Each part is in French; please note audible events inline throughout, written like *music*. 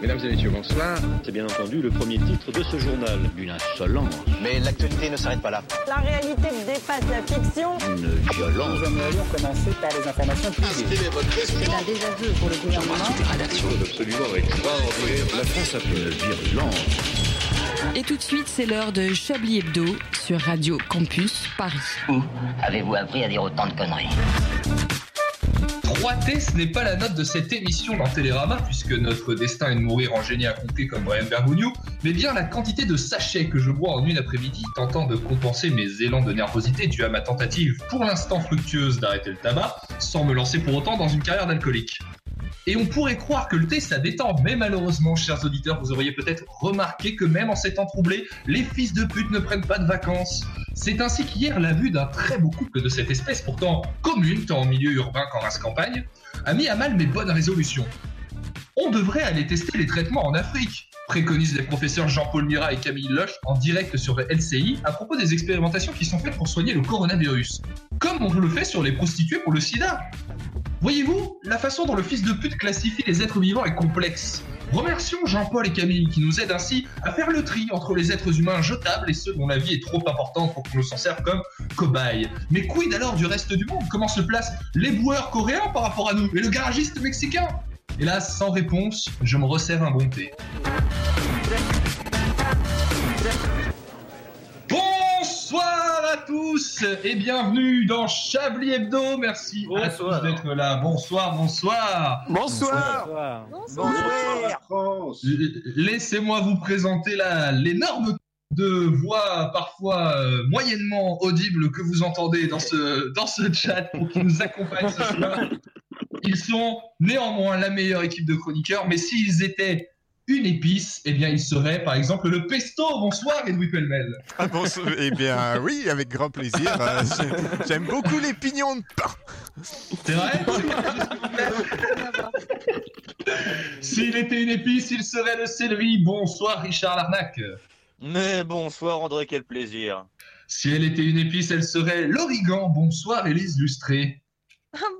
Mesdames et messieurs, bonsoir. C'est bien entendu le premier titre de ce journal. Une insolence. Mais l'actualité ne s'arrête pas là. La réalité dépasse la fiction. Une violence. Nous aimerions commencer par les informations privées. C'est un désaveu pour le gouvernement. absolument extraordinaire. La France a fait une virulence. Et tout de suite, c'est l'heure de Chablis Hebdo sur Radio Campus Paris. Où avez-vous appris à dire autant de conneries? 3T, ce n'est pas la note de cette émission dans Télérama, puisque notre destin est de mourir en génie accompli comme Brian Bergogneau, mais bien la quantité de sachets que je bois en une après-midi, tentant de compenser mes élans de nervosité dus à ma tentative, pour l'instant fructueuse, d'arrêter le tabac, sans me lancer pour autant dans une carrière d'alcoolique. Et on pourrait croire que le thé ça détend, mais malheureusement, chers auditeurs, vous auriez peut-être remarqué que même en ces temps troublés, les fils de pute ne prennent pas de vacances. C'est ainsi qu'hier, la vue d'un très beau couple de cette espèce, pourtant commune, tant en milieu urbain qu'en race campagne, a mis à mal mes bonnes résolutions. On devrait aller tester les traitements en Afrique, préconisent les professeurs Jean-Paul Mira et Camille Loche en direct sur le LCI à propos des expérimentations qui sont faites pour soigner le coronavirus. Comme on le fait sur les prostituées pour le sida. Voyez-vous, la façon dont le fils de pute classifie les êtres vivants est complexe. Remercions Jean-Paul et Camille qui nous aident ainsi à faire le tri entre les êtres humains jetables et ceux dont la vie est trop importante pour qu'on s'en serve comme cobayes. Mais quid alors du reste du monde? Comment se placent les boueurs coréens par rapport à nous et le garagiste mexicain? Hélas, sans réponse, je me resserre un bon thé. Bonsoir à tous et bienvenue dans Chablis Hebdo. Merci à tous d'être là. Bonsoir, bonsoir. Bonsoir. L- Laissez-moi vous présenter la- l'énorme de voix parfois euh, moyennement audible que vous entendez dans ce, dans ce chat pour qui nous accompagne ce soir. *laughs* Ils sont néanmoins la meilleure équipe de chroniqueurs, mais s'ils étaient une épice, eh bien ils seraient par exemple le pesto. Bonsoir Edoui Pellemel. Ah, bonsoir. Eh bien, oui, avec grand plaisir. Euh, j'ai- J'aime beaucoup les pignons de pain. C'est vrai *laughs* S'il était une épice, il serait le céleri. Bonsoir Richard Larnac. Mais bonsoir André, quel plaisir. Si elle était une épice, elle serait l'origan. Bonsoir Élise Lustré.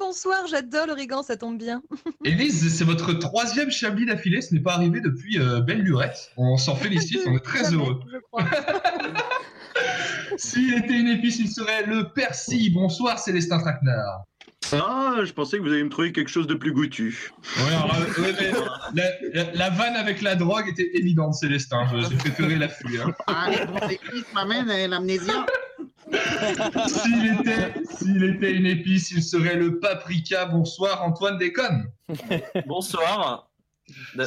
Bonsoir, j'adore l'origan, ça tombe bien. *laughs* Élise, c'est votre troisième chablis d'affilée. Ce n'est pas arrivé depuis euh, belle lurette. On s'en félicite, on est très Jamais, heureux. Je crois. *laughs* S'il était une épice, il serait le persil. Bonsoir Célestin Traquenard. Ah, je pensais que vous alliez me trouver quelque chose de plus goûtu. Ouais, alors, euh, ouais, mais la, la- la vanne avec la drogue était évidente, Célestin. Je- J'ai préféré la fuir. Ah, les épices m'amènent à l'amnésia. S'il était, s'il était une épice, il serait le paprika. Bonsoir Antoine Déconne. Bonsoir. *laughs*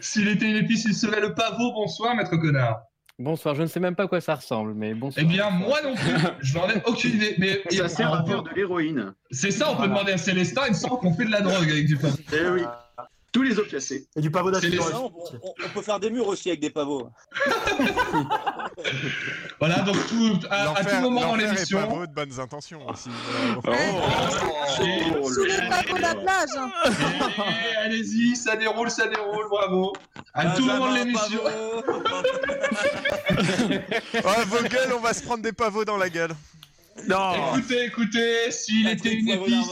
S'il était... Une épice, il serait le pavot. Bonsoir Maître Connard. Bonsoir, je ne sais même pas à quoi ça ressemble, mais bonsoir. Eh bien, moi non plus, je n'en ai aucune idée. Mais Ça sert à faire de l'héroïne. C'est ça, on peut demander à Célestin, il me semble qu'on fait de la drogue avec du pavot. Eh oui. Tous les opiacés. Et du pavot les- d'assurance. on, peut faire des murs aussi avec des pavots. *laughs* Voilà, donc tout, à, tout moment dans l'émission. pas beau de bonnes intentions aussi. Oh, Et- Sous les pavots de la plage. hein. et allez-y, ça déroule, ça déroule, bravo. À tout moment de l'émission. Oh, *laughs* vos gueules, on va se prendre des pavots dans la gueule. Non Écoutez, écoutez, s'il était une épice.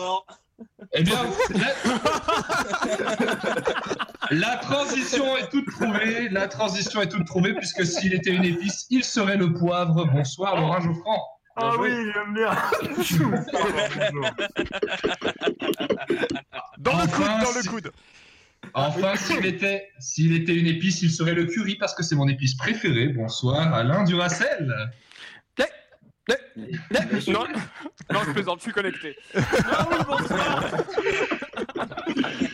Eh bien, la... la transition est toute trouvée. La transition est toute trouvée puisque s'il était une épice, il serait le poivre. Bonsoir Laurent Geoffrand. Ah oui, j'aime bien. *laughs* Dans le Enfin, coude, dans le coude. Enfin, s'il était, s'il était une épice, il serait le curry parce que c'est mon épice préférée. Bonsoir Alain Duracel. Non, non, je plaisante, je suis connecté. Ah oui, bonsoir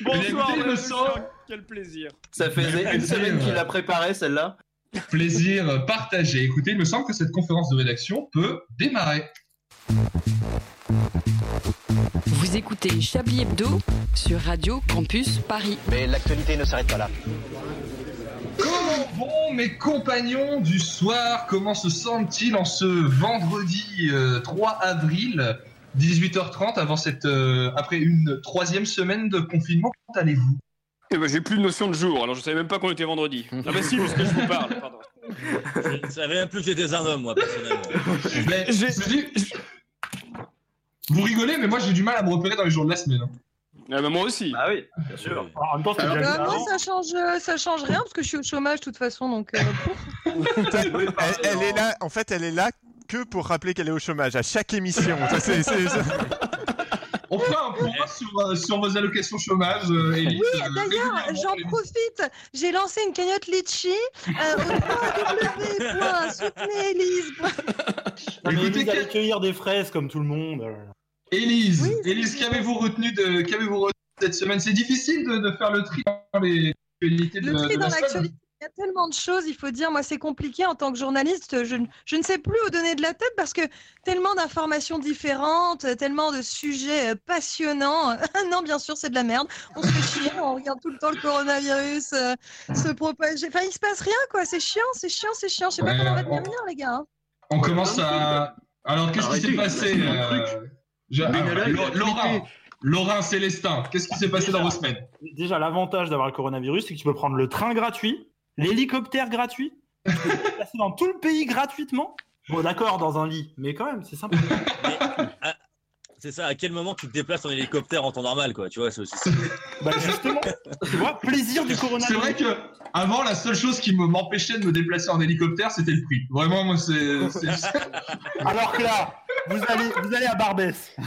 Bonsoir, quel plaisir Ça faisait une semaine qu'il l'a préparé celle-là. Plaisir partagé. Écoutez, il me semble que cette conférence de rédaction peut démarrer. Vous écoutez Chablis Hebdo sur Radio Campus Paris. Mais l'actualité ne s'arrête pas là. Comment vont mes compagnons du soir? Comment se sentent-ils en ce vendredi euh, 3 avril 18h30 avant cette, euh, après une troisième semaine de confinement? Comment allez-vous? Eh ben, j'ai plus de notion de jour, alors je savais même pas qu'on était vendredi. Ah bah si, puisque je vous parle, pardon. Je savais même plus que j'étais un homme, moi, personnellement. Mais, je dis- Vous rigolez, mais moi j'ai du mal à me repérer dans les jours de la semaine. hein. Ah bah moi aussi. Ah oui, bien sûr. En même temps, c'est Euh, bien moi, ça change, euh, ça change rien parce que je suis au chômage de toute façon, donc. euh, *laughs* elle, elle est là, en fait, elle est là que pour rappeler qu'elle est au chômage à chaque émission. Ça, c'est- c'est- c'est- *laughs* On fera un point sur, euh, sur vos allocations chômage, euh. Oui, euh, d'ailleurs, régulièrement, j'en profite. J'ai lancé une cagnotte Litchi euh, au www.soutenez-Élise. Non, mais Écoutez, quel- allait cueillir des fraises comme tout le monde. Élise, Oui, Élise, qu'avez-vous retenu de qu'avez-vous retenu cette semaine? C'est difficile de, de faire le tri dans les actualités de, Le tri de dans la semaine. l'actualité. Il y a tellement de choses, il faut dire, moi c'est compliqué en tant que journaliste, je, ne- je ne sais plus où donner de la tête parce que tellement d'informations différentes, tellement de sujets euh, passionnants. *laughs* non, bien sûr, c'est de la merde. On se fait chier, *laughs* on regarde tout le temps le coronavirus euh, se propager. Enfin, il se passe rien, quoi. C'est chiant, c'est chiant, c'est chiant. Je sais pas comment on va on- devenir, les gars. hein. On commence à. Alors, qu'est-ce qui s'est passé euh, Lo- l'actualité. Laurent, Laurent Célestin, qu'est-ce qui s'est passé dans vos semaines? Déjà, l'avantage d'avoir le coronavirus, c'est que tu peux prendre le train gratuit, l'hélicoptère gratuit, tu peux te déplacer dans tout le pays gratuitement. Bon, d'accord, dans un lit, mais quand même, c'est sympa. *laughs* Mais, ah, c'est ça, à quel moment tu te déplaces en hélicoptère en temps normal, quoi, tu vois, c'est aussi ça. *laughs* Bah, justement, tu vois, plaisir du C'est coronavirus. vrai que avant, la seule chose qui me- m'empêchait de me déplacer en hélicoptère, c'était le prix. Vraiment, moi, c'est. c'est- *laughs* Alors que là, vous allez, vous allez à Barbès. *laughs*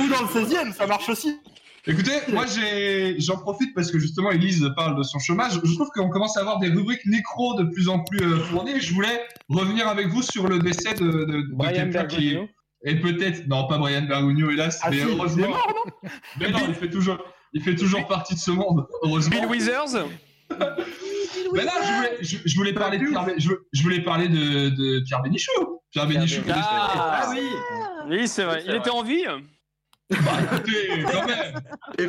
Ou dans le 16 e ça marche aussi. Écoutez, moi j'ai, j'en profite parce que justement Elise parle de son chômage. Je trouve qu'on commence à avoir des rubriques nécro de plus en plus euh, fournies. Je voulais revenir avec vous sur le décès de, de, de Brian quelqu'un qui et peut-être non pas Brian Bergogneau hélas, Ah mais si, il est heureusement. mort, non mais non, il fait toujours, il fait toujours partie de ce monde. Heureusement. Bill Withers Mais là, je voulais, je, je voulais parler de Pierre, je, je voulais parler de, de Pierre Bénichou. Pierre Bénichou. Ah, oui Oui, c'est vrai. Il était vrai. en vie Bah, écoutez, quand même.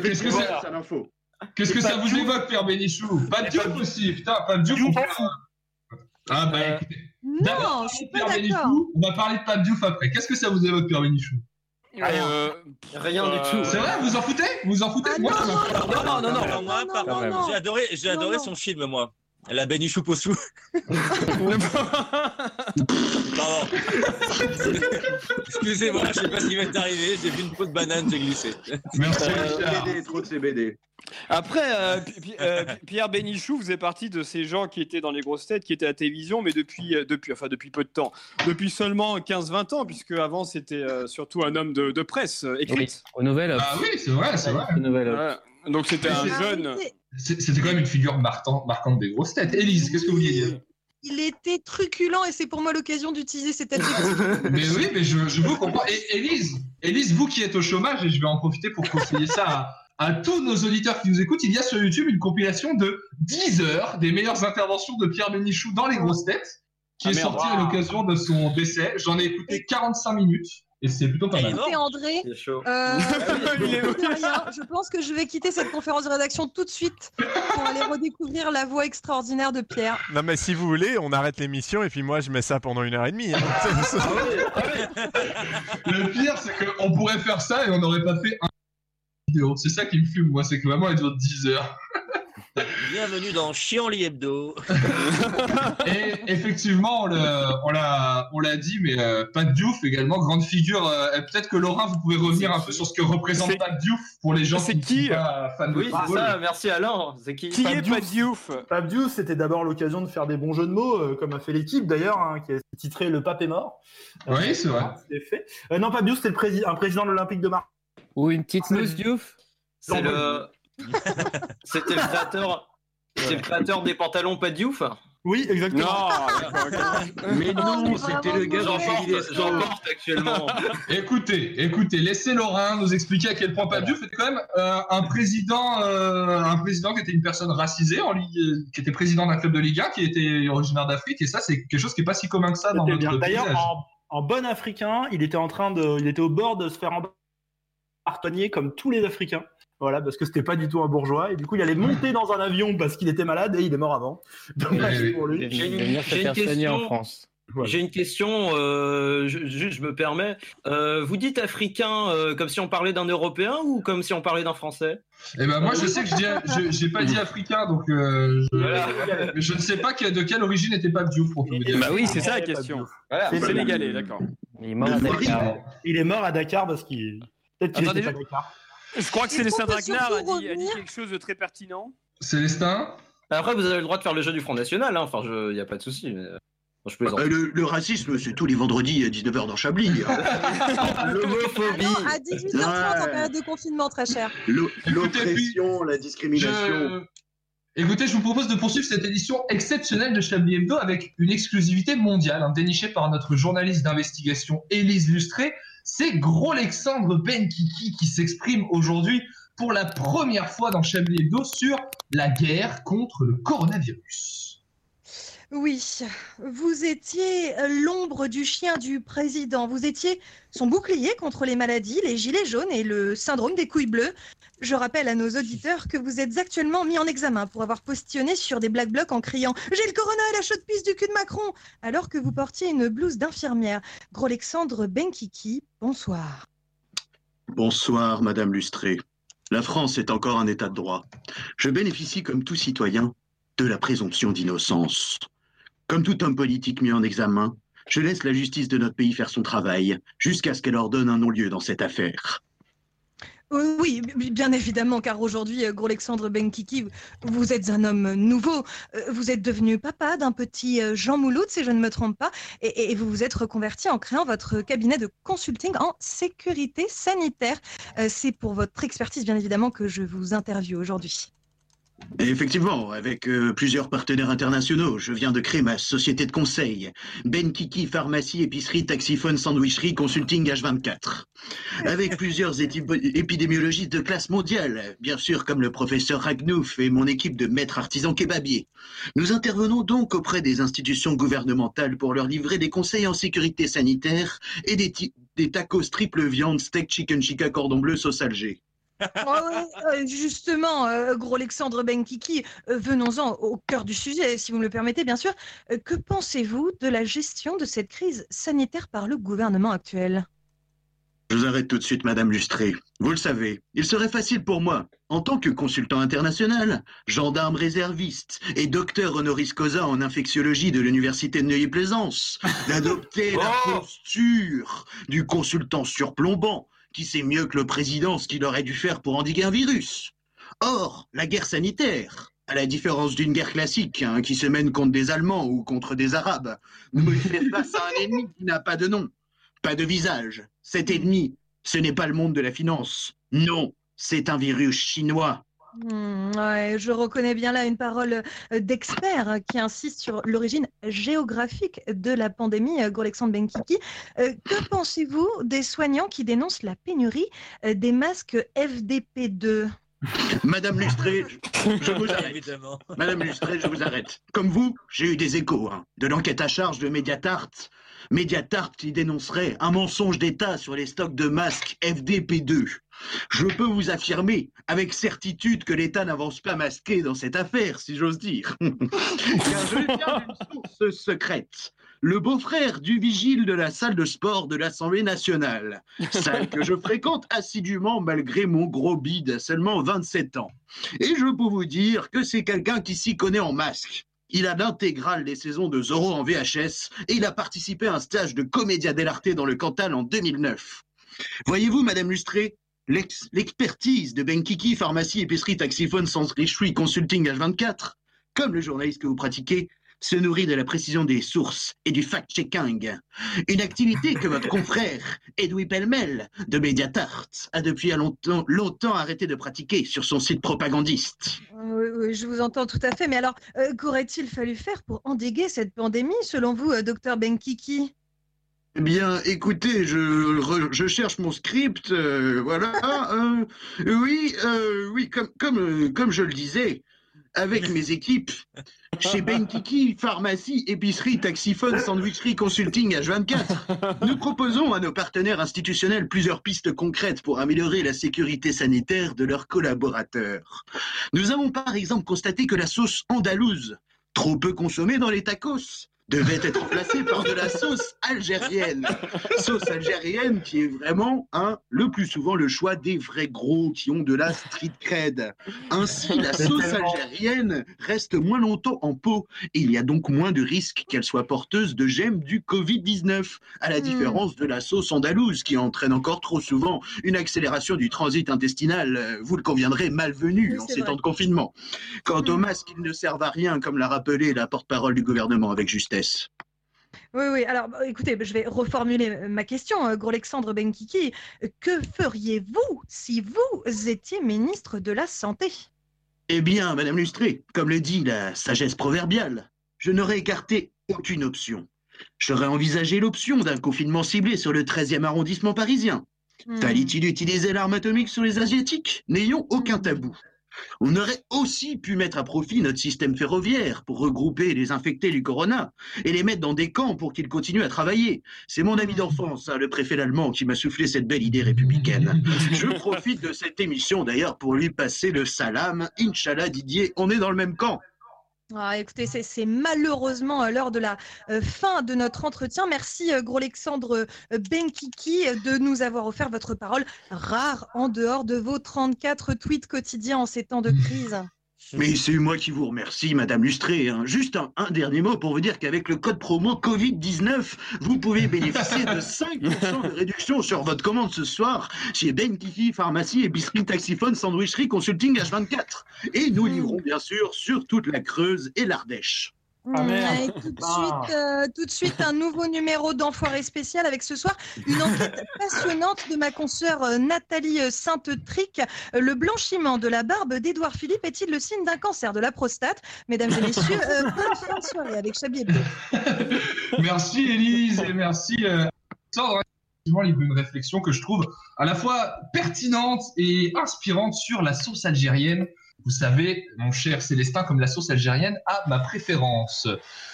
Qu'est-ce que l'info. Qu'est-ce ça vous Diouf. évoque, Pierre Bénichou Pas de Pape aussi, putain, pas de un- Ah bah Euh, écoutez. Non, je suis pas d'accord. On va parler de Pape Diouf après. Qu'est-ce que ça vous évoque, Pierre Bénichou Euh, Rien du tout. C'est vrai, vous en foutez? Vous vous en foutez? Ah Moi, non, Non, non, non, non, non, moi, non, non, non. J'ai adoré, j'ai Non, adoré non. son film, moi. La Benichou Possou. Pardon. *laughs* Excusez-moi, je sais pas ce qui m'est arrivé. J'ai vu une peau de banane, j'ai glissé. Merci, Euh, Richard. Trop de CBD. Après, euh, Pi- euh, Pi- Pierre Bénichou faisait partie de ces gens qui étaient dans les grosses têtes, qui étaient à la télévision, mais depuis, euh, depuis, enfin, depuis peu de temps. Depuis seulement 15-20 ans, puisque avant c'était euh, surtout un homme de, de presse écrite. Aux nouvelles. Ah oui, c'est vrai, c'est vrai. Aux nouvelles. Voilà. Donc c'était un Ah, jeune. C'était quand même une figure marquante, marquante des grosses têtes. Élise, qu'est-ce que vous vouliez dire? Il était truculent et c'est pour moi l'occasion d'utiliser cet adjectif. *laughs* Mais oui, mais je, je vous comprends. Et Élise, Élise, vous qui êtes au chômage, et je vais en profiter pour conseiller ça à, à tous nos auditeurs qui nous écoutent, il y a sur YouTube une compilation de 10 heures des meilleures interventions de Pierre Bénichou dans les grosses têtes, qui Ah, est sortie à l'occasion de son décès. J'en ai écouté 45 minutes, et c'est plutôt pas mal. André. C'est chaud. Euh, Il est- de rien, je pense que je vais quitter cette conférence de rédaction tout de suite pour aller redécouvrir la voix extraordinaire de Pierre. Non, mais si vous voulez, on arrête l'émission et puis moi je mets ça pendant une heure et demie. hein. Le pire, c'est qu'on pourrait faire ça et on n'aurait pas fait un vidéo. C'est ça qui me fume, moi, c'est que vraiment, elle dure 10 heures. Bienvenue dans Chianli Hebdo. *laughs* Et effectivement, on l'a- on dit, mais euh, Pat Diouf également, grande figure. euh, Peut-être que Laurent, vous pouvez revenir un peu sur ce que représente Pat Diouf pour les gens qui qui sont pas fans de Oui, c'est football. ça, merci Alain. C'est qui Qui est Diouf. Pat Diouf Pape Diouf, c'était d'abord l'occasion de faire des bons jeux de mots, euh, comme a fait l'équipe d'ailleurs, hein, qui a titré Le Pape est mort. Oui, c'est vrai. Fait. Euh, non, Pape Diouf, c'était un président de l'Olympique de Marseille. Ou une petite snooze, Diouf? C'est le. C'était le créateur. C'est le créateur des pantalons pas diouf. Oui, exactement. Non. Mais non, Oh, c'était le gars dans j'en porte actuellement. Écoutez, écoutez, laissez Laurent nous expliquer à quel point Pat Diouf était quand même euh, un président, euh, un président qui était une personne racisée, en Ligue- euh, qui était président d'un club de Ligue 1, qui était originaire d'Afrique, et ça, c'est quelque chose qui est pas si commun que ça dans C'était bien. notre D'ailleurs, paysage. en, en bon africain, il était en train de, il était au bord de se faire embarquer comme tous les Africains. Voilà, parce que c'était pas du tout un bourgeois. Et du coup, il allait monter dans un avion parce qu'il était malade et il est mort avant. *laughs* Dommage pour lui. J'ai une- soigner en question. France. Voilà. J'ai une question, euh, je, juste je me permets. Euh, vous dites africain euh, comme si on parlait d'un Européen ou comme si on parlait d'un Français? Eh ben moi je sais que je dis, je- j'ai pas dit africain donc euh, je, Voilà. mais je ne sais pas que- de quelle origine était Pape Diouf pour tout vous dire. Bah oui, c'est ça la question. Voilà. C'est Sénégalais, d'accord. Il est mort à Dakar. Il est mort à Dakar parce qu'il Peut-être qu'il était pas je- d'accord. Je crois que Célestin Traquenard a dit, a dit revenir- quelque chose de très pertinent. Célestin Après, vous avez le droit de faire le jeu du Front National, hein. enfin, il n'y a pas de souci. Mais... euh, Je plaisante. Euh, le, le racisme, c'est tous les vendredis à 19h dans Chablis. hein. *laughs* L'homophobie, Non, à 18h30 en Ouais. période de confinement, très cher. l'o- l'oppression, la discrimination. Je- Écoutez, je vous propose de poursuivre cette édition exceptionnelle de Chablis Hebdo avec une exclusivité mondiale hein, dénichée par notre journaliste d'investigation Élise Lustré. C'est Gros Alexandre Benkiki qui s'exprime aujourd'hui pour la première fois dans Chablis Hebdo sur la guerre contre le coronavirus. Oui, vous étiez euh, l'ombre du chien du président. Vous étiez son bouclier contre les maladies, les gilets jaunes et le syndrome des couilles bleues. Je rappelle à nos auditeurs que vous êtes actuellement mis en examen pour avoir postillonné sur des black blocs en criant J'ai le corona et la chaude pisse du cul de Macron alors que vous portiez une blouse d'infirmière. Gros Alexandre Benkiki, bonsoir. Bonsoir, Madame Lustré. La France est encore un État de droit. Je bénéficie, comme tout citoyen, de la présomption d'innocence. Comme tout homme politique mis en examen, je laisse la justice de notre pays faire son travail jusqu'à ce qu'elle ordonne un non-lieu dans cette affaire. Euh, Oui, bien évidemment, car aujourd'hui, euh, Alexandre Benkiki, vous êtes un homme nouveau. Euh, Vous êtes devenu papa d'un petit euh, Jean Mouloud, si je ne me trompe pas, et, et vous vous êtes reconverti en créant votre cabinet de consulting en sécurité sanitaire. Euh, C'est pour votre expertise, bien évidemment, que je vous interviewe aujourd'hui. Et effectivement, avec euh, plusieurs partenaires internationaux, je viens de créer ma société de conseil, Ben Kiki Pharmacie, Épicerie, Taxiphone, Sandwicherie, Consulting H24. Avec *laughs* plusieurs épidémiologistes de classe mondiale, bien sûr comme le professeur Ragnouf et mon équipe de maîtres artisans kebabiers. Nous intervenons donc auprès des institutions gouvernementales pour leur livrer des conseils en sécurité sanitaire et des, tacos triple viande, steak, chicken chica, cordon bleu, sauce Alger. Oh, ouais, euh, justement, euh, Gros Alexandre Benkiki, euh, venons-en au cœur du sujet, si vous me le permettez, bien sûr. Euh, que pensez-vous de la gestion de cette crise sanitaire par le gouvernement actuel? Je vous arrête tout de suite, Madame Lustré. Vous le savez, il serait facile pour moi, en tant que consultant international, gendarme réserviste et docteur honoris causa en infectiologie de l'Université de Neuilly-Plaisance, d'adopter la posture du consultant surplombant qui sait mieux que le président ce qu'il aurait dû faire pour endiguer un virus? Or, la guerre sanitaire, à la différence d'une guerre classique hein, qui se mène contre des Allemands ou contre des Arabes, nous fait face à un ennemi qui n'a pas de nom, pas de visage. Cet ennemi, ce n'est pas le monde de la finance. Non, c'est un virus chinois. Hmm, ouais, je reconnais bien là une parole euh, d'expert euh, qui insiste sur l'origine géographique de la pandémie, euh, Benkiki. Euh, que pensez-vous des soignants qui dénoncent la pénurie des masques FDP2 *laughs* Madame Lustré, je, je vous *laughs* arrête. Madame Lustré, je vous arrête. Comme vous, j'ai eu des échos hein, de l'enquête à charge de Mediatart. Mediatart qui dénoncerait un mensonge d'État sur les stocks de masques FDP2. Je peux vous affirmer avec certitude que l'État n'avance pas masqué dans cette affaire, si j'ose dire. *laughs* Car je viens d'une source secrète. Le beau-frère du vigile de la salle de sport de l'Assemblée nationale. Salle que je fréquente assidûment malgré mon gros bide à seulement 27 ans. Et je peux vous dire que c'est quelqu'un qui s'y connaît en masque. Il a l'intégrale des saisons de Zorro en VHS et il a participé à un stage de comédia dell'arte dans le Cantal en 2009. Voyez-vous, Madame Lustré, l'expertise de Benkiki, pharmacie, épicerie, taxiphone, sandwicherie, consulting H24, comme le journaliste que vous pratiquez, se nourrit de la précision des sources et du fact-checking. Une activité que votre confrère, Edoui Pellemel, de Mediatart, a depuis longtemps, arrêté de pratiquer sur son site propagandiste. Je vous entends tout à fait, mais alors, euh, qu'aurait-il fallu faire pour endiguer cette pandémie, selon vous, euh, docteur Benkiki? Eh bien, écoutez, je, je cherche mon script, euh, voilà. euh, oui, euh, oui, comme, comme, euh, comme je le disais, avec mes équipes, chez Benkiki, pharmacie, épicerie, taxiphone, sandwicherie, consulting H24, nous proposons à nos partenaires institutionnels plusieurs pistes concrètes pour améliorer la sécurité sanitaire de leurs collaborateurs. Nous avons par exemple constaté que la sauce andalouse, trop peu consommée dans les tacos, devait être remplacé par de la sauce algérienne. Sauce algérienne qui est vraiment, hein, le plus souvent, le choix des vrais gros qui ont de la street cred. Ainsi, la sauce algérienne reste moins longtemps en pot et il y a donc moins de risques qu'elle soit porteuse de gemmes du Covid-19, à la Hmm. différence de la sauce andalouse qui entraîne encore trop souvent une accélération du transit intestinal, euh, vous le conviendrez, malvenu Oui, en ces vrai. temps de confinement. Quant aux Mm. masques, ils ne servent à rien, comme l'a rappelé la porte-parole du gouvernement avec justesse. Oui, oui. Alors, bah, écoutez, je vais reformuler euh, ma question, euh, Gros Alexandre Benkiki. Que feriez-vous si vous étiez ministre de la Santé? Eh bien, Madame Lustré, comme le dit la sagesse proverbiale, je n'aurais écarté aucune option. J'aurais envisagé l'option d'un confinement ciblé sur le 13e arrondissement parisien. Hmm. Fallait-il utiliser l'arme atomique sur les Asiatiques? N'ayons aucun tabou. On aurait aussi pu mettre à profit notre système ferroviaire pour regrouper les infectés du corona et les mettre dans des camps pour qu'ils continuent à travailler. C'est mon ami d'enfance, hein, le préfet allemand, qui m'a soufflé cette belle idée républicaine. Je profite de cette émission d'ailleurs pour lui passer le salam. Inch'Allah Didier, on est dans le même camp. Ah, écoutez, c'est- malheureusement euh, l'heure de la euh, fin de notre entretien. Merci, euh, Gros Alexandre Benkiki, de nous avoir offert votre parole rare en dehors de vos 34 tweets quotidiens en ces temps de crise. Mais c'est moi qui vous remercie, Madame Lustré. hein. Juste un, un dernier mot pour vous dire qu'avec le code promo Covid-19, vous pouvez bénéficier de *laughs* 5% de réduction sur votre commande ce soir chez Ben Kiki, pharmacie, épicerie, taxiphone, sandwicherie, consulting H24. Et nous livrons bien sûr sur toute la Creuse et l'Ardèche. Ah, merde. Et tout de Ah. suite, euh, tout de suite, un nouveau numéro d'Enfoiré spécial avec ce soir une enquête *laughs* passionnante de ma consoeur euh, Nathalie euh, Sainte-Tric. Le blanchiment de la barbe d'Édouard Philippe est-il le signe d'un cancer de la prostate? Mesdames et messieurs, euh, *laughs* bonne soirée avec Hebdo. *laughs* Merci Élise et merci euh, Alexandre. Effectivement, il y a eu une réflexion que je trouve à la fois pertinente et inspirante sur la sauce algérienne. Vous savez, mon cher Célestin, comme la sauce algérienne a ma préférence.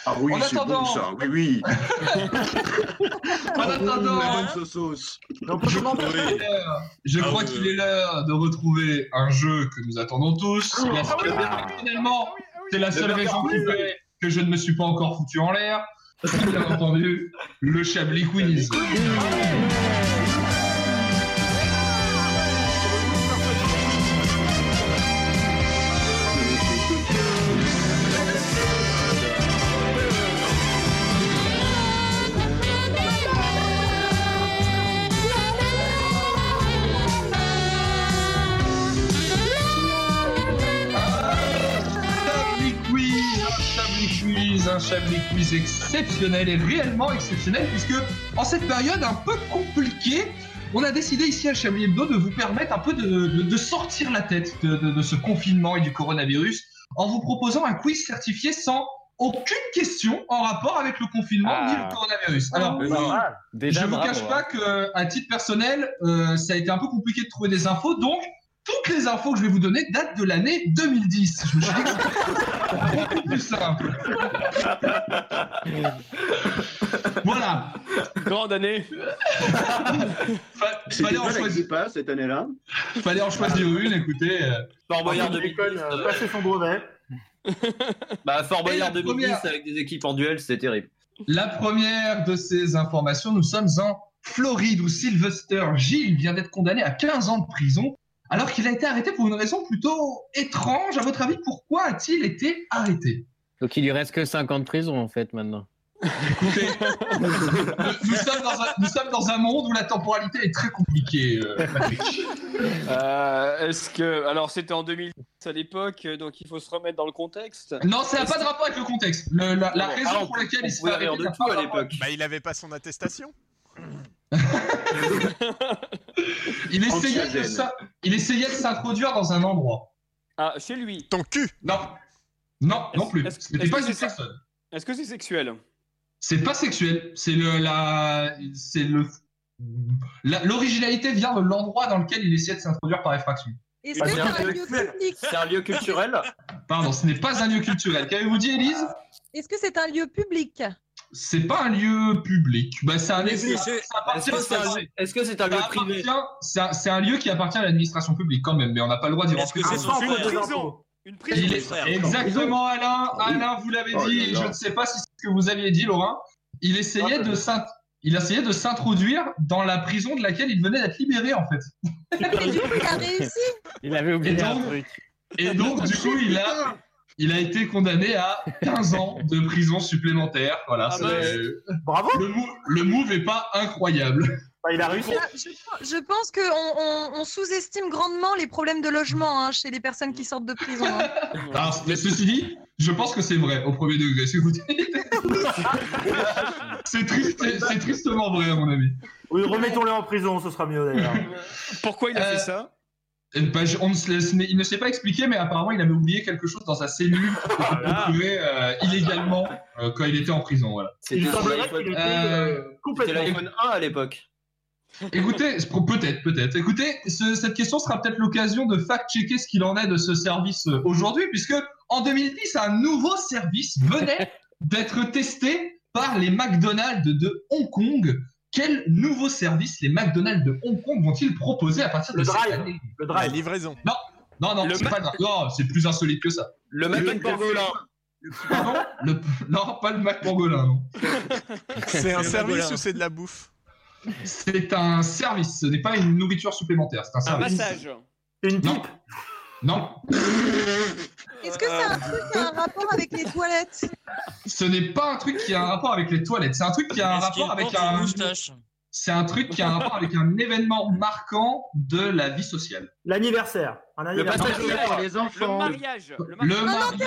Ah oui, En c'est attendant- bon ça, oui, oui. *laughs* En attendant, la bonne sauce. Donc, on demande- Euh, Je Ah crois oui, qu'il oui. est l'heure de retrouver un jeu que nous attendons tous. Ah Finalement, c'est la seule raison qui fait que je ne me suis pas encore foutu en l'air. C'est bien entendu le Chablis Quiz. Chablis Quiz exceptionnel et réellement exceptionnel puisque en cette période un peu compliquée, on a décidé ici à Chablis Hebdo de vous permettre un peu de, de- de sortir la tête de, de- ce confinement et du coronavirus en vous proposant un quiz certifié sans aucune question en rapport avec le confinement Ah. ni le coronavirus. Alors, Pas mal. Déjà, je ne vous cache hein. pas que, à titre personnel, euh, ça a été un peu compliqué de trouver des infos, donc toutes les infos que je vais vous donner datent de l'année 2010. Je me suis dit que c'était beaucoup plus simple. voilà. Grande année. Fa- fallait, en choisir, pas cette année-là fallait en choisir une, écoutez. euh, Fort Boyard Antoine 2010. Déconne, euh, passer son brevet. *laughs* Bah, Fort Boyard la 2010 première- avec des équipes en duel, c'était terrible. La première de ces informations, nous sommes en Floride où Sylvester Gill vient d'être condamné à 15 ans de prison alors qu'il a été arrêté pour une raison plutôt étrange. À votre avis, pourquoi a-t-il été arrêté? Donc il lui reste que 5 ans de prison en fait maintenant. Écoutez, *laughs* nous, sommes dans un, nous sommes dans un monde où la temporalité est très compliquée, euh, Patrick. Euh, Est-ce que. Alors, c'était en 2010 à l'époque, donc il faut se remettre dans le contexte. Non, ça n'a pas de rapport avec le contexte. Le- la, la Bon, raison alors, pour laquelle il se fait pouvait arrêter rire de n'a tout à l'époque. Bah, il avait pas son attestation. *laughs* Il essayait, de Anxiogène. s'in- il essayait de s'introduire dans un endroit. Ah, chez lui. Ton cul Non, non, non plus. est-ce- Ce n'était est-ce pas que une c'est- personne. Est-ce que c'est sexuel C'est pas sexuel. C'est le la c'est le l'originalité vient de l'endroit dans lequel il essayait de s'introduire par effraction. Ah, que c'est un lieu sexuel. public C'est un lieu culturel Pardon, ce n'est pas un lieu culturel. Qu'avez-vous dit, Élise? Est-ce que c'est un lieu public? C'est pas un lieu public. Bah, c'est un Mais ça Est-ce que c'est un, lieu privé C'est un, lieu qui appartient à l'administration publique quand même, mais on n'a pas le droit d'y Est-ce rentrer. que c'est Un son centre funéraire de Prison. Une est- exactement, Alain. Alain, vous l'avez Oh dit. et. Je ne sais pas si c'est ce que vous aviez dit, Laurent. Il essayait de s'int- il essayait de s'introduire dans la prison de laquelle il venait d'être libéré, en fait. Et du coup, il a réussi. Il avait oublié Et un donc- truc. Et donc, du coup, il a, il a été condamné à 15 ans de prison supplémentaire. Voilà. Ah bah, Bravo le, move, le move est pas incroyable. Bah, Il a réussi. Ah, Je, je pense qu'on on, on sous-estime grandement les problèmes de logement hein, chez les personnes qui sortent de prison. hein. *laughs* Alors, mais ceci dit, je pense que c'est vrai au premier degré. Ce que vous dites. *laughs* c'est triste, c'est tristement vrai à mon avis. Oui, remettons-le en prison, ce sera mieux d'ailleurs. Pourquoi il a Euh, fait ça? Je- on ne se laisse- il ne s'est pas expliqué, mais apparemment il avait oublié quelque chose dans sa cellule qu'il Ah. euh, illégalement euh, quand il était en prison. Voilà. C'était Il semblerait qu'il était Euh, euh, c'était complètement. l'iPhone 1 à l'époque. Écoutez, peut-être, peut-être. Écoutez, ce- cette question sera peut-être l'occasion de fact-checker ce qu'il en est de ce service euh, aujourd'hui, puisque en 2010, un nouveau service venait d'être testé par les McDonald's de Hong Kong. Quel nouveau service les McDonald's de Hong Kong vont-ils proposer à partir de Le cette drive. année Le La livraison. Non, non, Le c'est pas- non, c'est plus insolite que ça. Le Mac and Pangolin. Pardon Le- Non, pas le Mac Pangolin, non. C'est un service ou c'est de la bouffe? C'est un service, ce n'est pas une nourriture supplémentaire, c'est un Un service. massage. Une Non. pipe. Non, Est-ce que c'est un truc qui a un rapport avec les toilettes? Ce n'est pas un truc qui a un rapport avec les toilettes, c'est un truc qui a un rapport avec un moustache? C'est un truc qui a un rapport avec un événement marquant de la vie sociale. L'anniversaire. Un Le passage pour les Le enfants. mariage. Le Le mariage.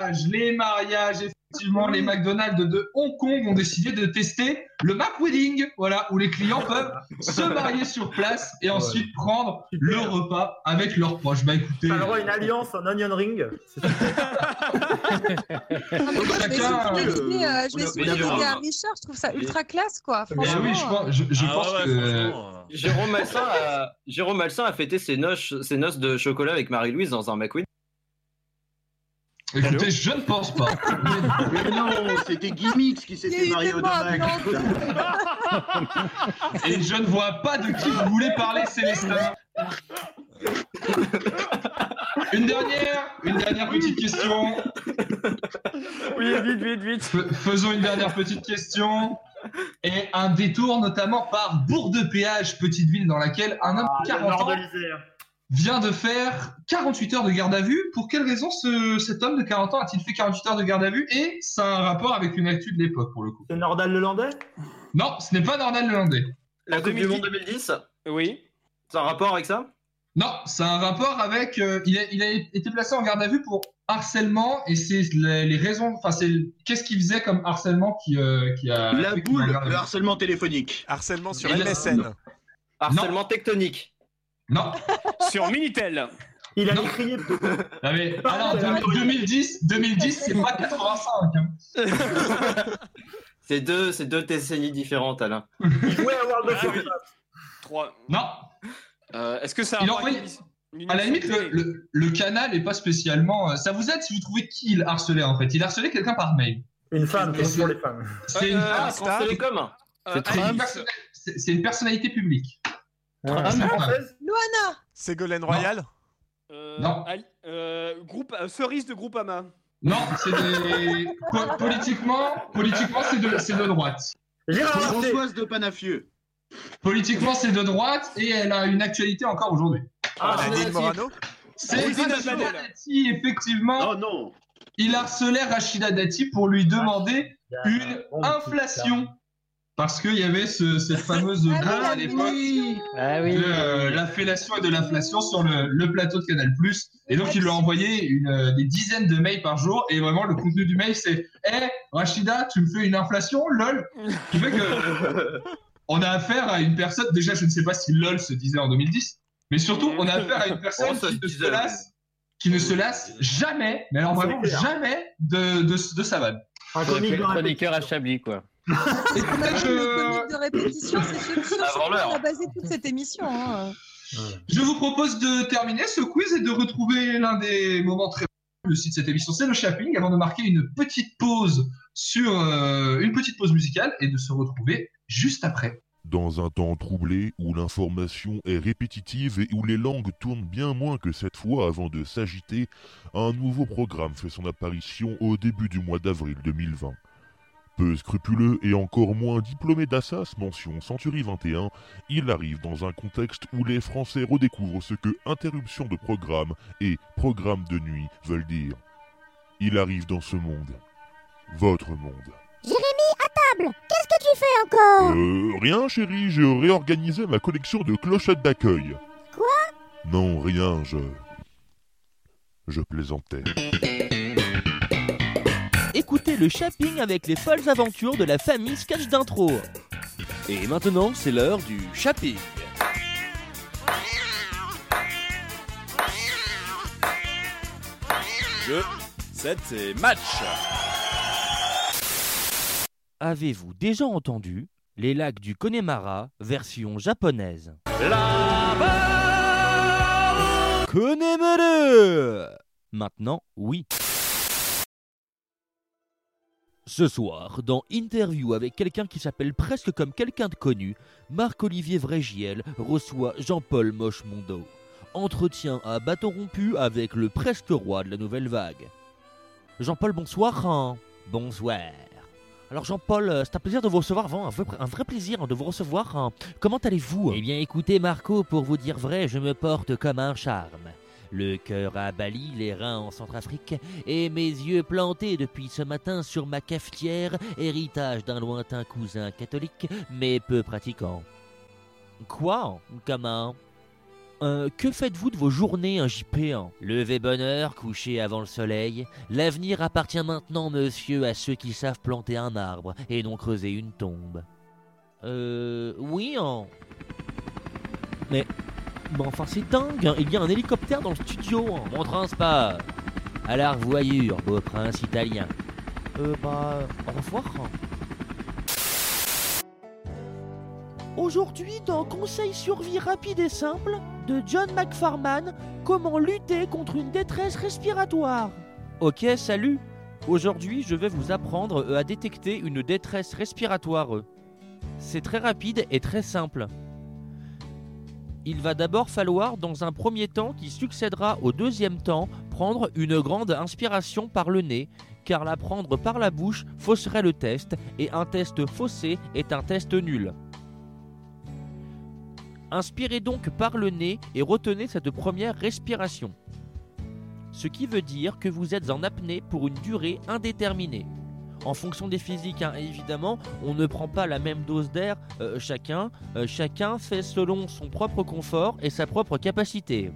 mariage, les mariages, effectivement, les McDonald's de Hong Kong ont décidé de tester le Mac Wedding, voilà, où les clients peuvent se marier sur place et ensuite prendre le repas avec leurs proches. Bah écoutez, T'as le droit à une alliance en onion ring. Ah, chacun, euh, je vais a- à Richard, je trouve ça ultra classe quoi. eh Franchement, oui, je pense, je, je Ah pense ouais, que euh, Jérôme Malsain, a... Jérôme Malsain a fêté ses noces, ses noces de chocolat avec Marie-Louise dans un McQueen. Écoutez, je ne pense pas. Mais non, c'était Gimmicks qui s'était marié au Mac. Et je ne vois pas de qui vous voulez parler, Célestin. Une dernière, une dernière petite question. Oui, vite, vite, vite. F- faisons une dernière petite question. Et un détour notamment par Bourg-de-Péage, petite ville dans laquelle un homme de le 40 nord de ans l'Isère. Vient de faire 48 heures de garde à vue. Pour quelle raison ce- cet homme de 40 ans a-t-il fait 48 heures de garde à vue? Et ça a un rapport avec une actu de l'époque pour le coup. C'est Nordal le Landais Non, ce n'est pas Nordal Lelandais. La Coupe du 2010. Monde 2010, Oui. c'est un rapport avec ça? Non, a un rapport avec. euh, il, a, il a été placé en garde à vue pour harcèlement et c'est les, les raisons. Enfin, c'est qu'est-ce qu'il faisait comme harcèlement qui, euh, qui a. La boule, le harcèlement téléphonique. Harcèlement sur MSN. Harcèlement tectonique. Non, Sur Minitel. Il a crié. non mais alors deux- 2010, 2010, c'est pas 85. hein. *laughs* C'est deux, c'est deux décennies différentes, Alain. Il jouait à World of Ah. Warcraft. Trois. Non, Euh, Est-ce que ça a Il envoie- une- à la limite, le, télé le- le canal est pas spécialement. euh, Ça vous aide si vous trouvez qui il harcelait en fait? Il harcelait quelqu'un par mail. Une femme, c'est- pour les femmes. C'est une, Euh, Ah, Euh, c'est une c'est- c'est une personnalité publique. Ah, française Loana Ségolène Royal Euh, Non. Ali- euh, groupe, euh, cerise de Groupama. Non, c'est des. po- politiquement, politiquement c'est de, c'est de droite. Gérard. Françoise de Panafieux. Politiquement, c'est de droite et elle a une actualité encore aujourd'hui. Ah, Nadine Nadine Morano C'est Rachida Rachida Dati. Dati, effectivement. Oh non Il harcelait Rachida Dati pour lui demander une inflation. Parce qu'il y avait ce- cette fameuse *laughs* Ah oui, blague la à l'époque fellation. Ah oui. de euh, la fellation et de l'inflation sur le, le plateau de Canal+. Et donc, il lui a envoyé une, euh, des dizaines de mails par jour. Et vraiment, le contenu du mail, c'est « Hé, Rachida, tu me fais une inflation, lol ?» Ce qui fait que *laughs* on a affaire à une personne... Déjà, je ne sais pas si lol se disait en 2010, mais surtout, on a affaire à une personne Oh, ça qui se ne se lasse, qui ne se lasse jamais, mais alors vraiment jamais de, de, de sa vanne. Un de Chroniqueur à. Chablis, quoi. Le comique de répétition, c'est a basé toute cette émission. hein. Je vous propose de terminer ce quiz et de retrouver l'un des moments très aussi de cette émission, c'est le shopping, avant de marquer une petite pause sur euh, une petite pause musicale et de se retrouver juste après. Dans un temps troublé, où l'information est répétitive et où les langues tournent bien moins que cette fois avant de s'agiter, un nouveau programme fait son apparition au début du mois d'avril 2020. Peu scrupuleux et encore moins diplômé d'Assas, mention Century 21, il arrive dans un contexte où les Français redécouvrent ce que interruption de programme et programme de nuit veulent dire. Il arrive dans ce monde. Votre monde. Jérémy, à table Qu'est-ce que tu fais encore? Euh, rien chérie, je réorganisais ma collection de clochettes d'accueil. Quoi? Non, rien, je... Je plaisantais. Écoutez le shopping avec les folles aventures de la famille Sketch d'intro. Et maintenant, c'est l'heure du shopping. Jeu, 7 et match Avez-vous déjà entendu les lacs du Connemara version japonaise? Connemara Maintenant, oui. Ce soir, dans Interview avec quelqu'un qui s'appelle presque comme quelqu'un de connu, Marc-Olivier Vrégiel reçoit Jean-Paul Mochemondo. Entretien à bâton rompu avec le presque roi de la nouvelle vague. Jean-Paul, bonsoir. hein. Bonsoir. Alors Jean-Paul, euh, c'est un plaisir de vous recevoir, un vrai, un vrai plaisir de vous recevoir. hein. Comment allez-vous? Eh bien écoutez Marco, pour vous dire vrai, je me porte comme un charme. Le cœur à Bali, les reins en Centrafrique, et mes yeux plantés depuis ce matin sur ma cafetière, héritage d'un lointain cousin catholique, mais peu pratiquant. Quoi Comment Euh, que faites-vous de vos journées, un JP Lever bonne heure, coucher avant le soleil. L'avenir appartient maintenant, monsieur, à ceux qui savent planter un arbre et non creuser une tombe. Euh. Oui, hein. Mais. Bon, enfin, c'est dingue, hein. il y a un hélicoptère dans le studio. Hein. Mon transport. À la revoyure, beau prince italien. Euh, bah. Au revoir. Aujourd'hui, dans Conseil survie rapide et simple de John McFarman, comment lutter contre une détresse respiratoire. Ok, salut. Aujourd'hui, je vais vous apprendre euh, à détecter une détresse respiratoire. C'est très rapide et très simple. Il va d'abord falloir, dans un premier temps qui succédera au deuxième temps, prendre une grande inspiration par le nez, car la prendre par la bouche fausserait le test, et un test faussé est un test nul. Inspirez donc par le nez et retenez cette première respiration. Ce qui veut dire que vous êtes en apnée pour une durée indéterminée. En fonction des physiques, hein, évidemment, on ne prend pas la même dose d'air euh, chacun. Euh, chacun fait selon son propre confort et sa propre capacité.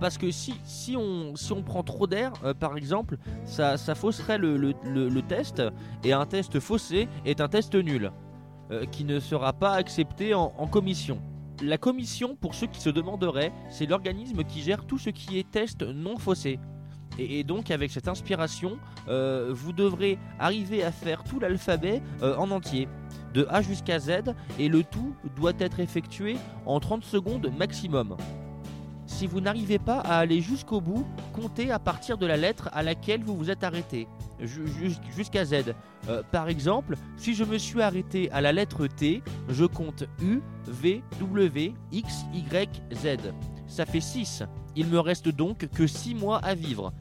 Parce que si, on, prend trop d'air, euh, par exemple, ça, fausserait le, test, et un test faussé est un test nul, qui ne sera pas accepté en, en commission. La commission, pour ceux qui se demanderaient, c'est l'organisme qui gère tout ce qui est test non faussé. Et, donc avec cette inspiration, euh, vous devrez arriver à faire tout l'alphabet euh, en entier, de A jusqu'à Z, et le tout doit être effectué en 30 secondes maximum. Si vous n'arrivez pas à aller jusqu'au bout, comptez à partir de la lettre à laquelle vous vous êtes arrêté, ju- jus- jusqu'à Z. Euh, par exemple, si je me suis arrêté à la lettre T, je compte U, V, W, X, Y, Z. Ça fait 6. Il me reste donc que 6 mois à vivre.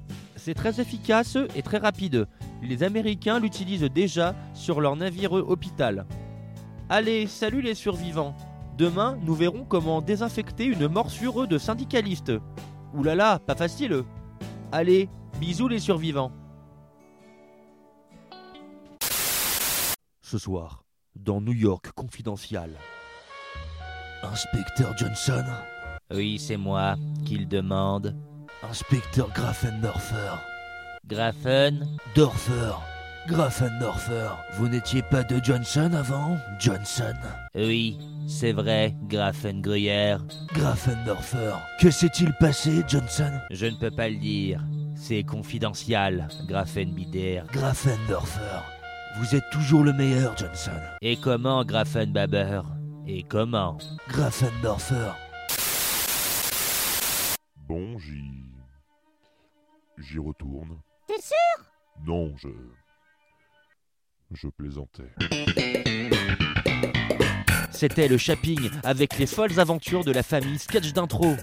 C'est très efficace et très rapide. Les Américains l'utilisent déjà sur leur navire hôpital. Allez, salut les survivants. Demain, nous verrons comment désinfecter une morsure de syndicaliste. Oulala, pas facile. Allez, bisous les survivants. Ce soir, dans New York Confidential. Inspecteur Johnson Oui, c'est moi. Qu'il demande Inspecteur Grafendorfer. Grafen Dorfer. Grafendorfer. Vous n'étiez pas de Johnson avant Johnson? Oui, c'est vrai, Grafen Gruyère. Grafendorfer. Que s'est-il passé, Johnson? Je ne peux pas le dire. C'est confidentiel, Grafenbider. Grafendorfer. Vous êtes toujours le meilleur, Johnson. Et comment, Grafenbaber? Et comment? Grafendorfer. Bon, j'y. Retourne. T'es sûr? Non, je. Je plaisantais. C'était le shopping avec les folles aventures de la famille Sketch d'intro.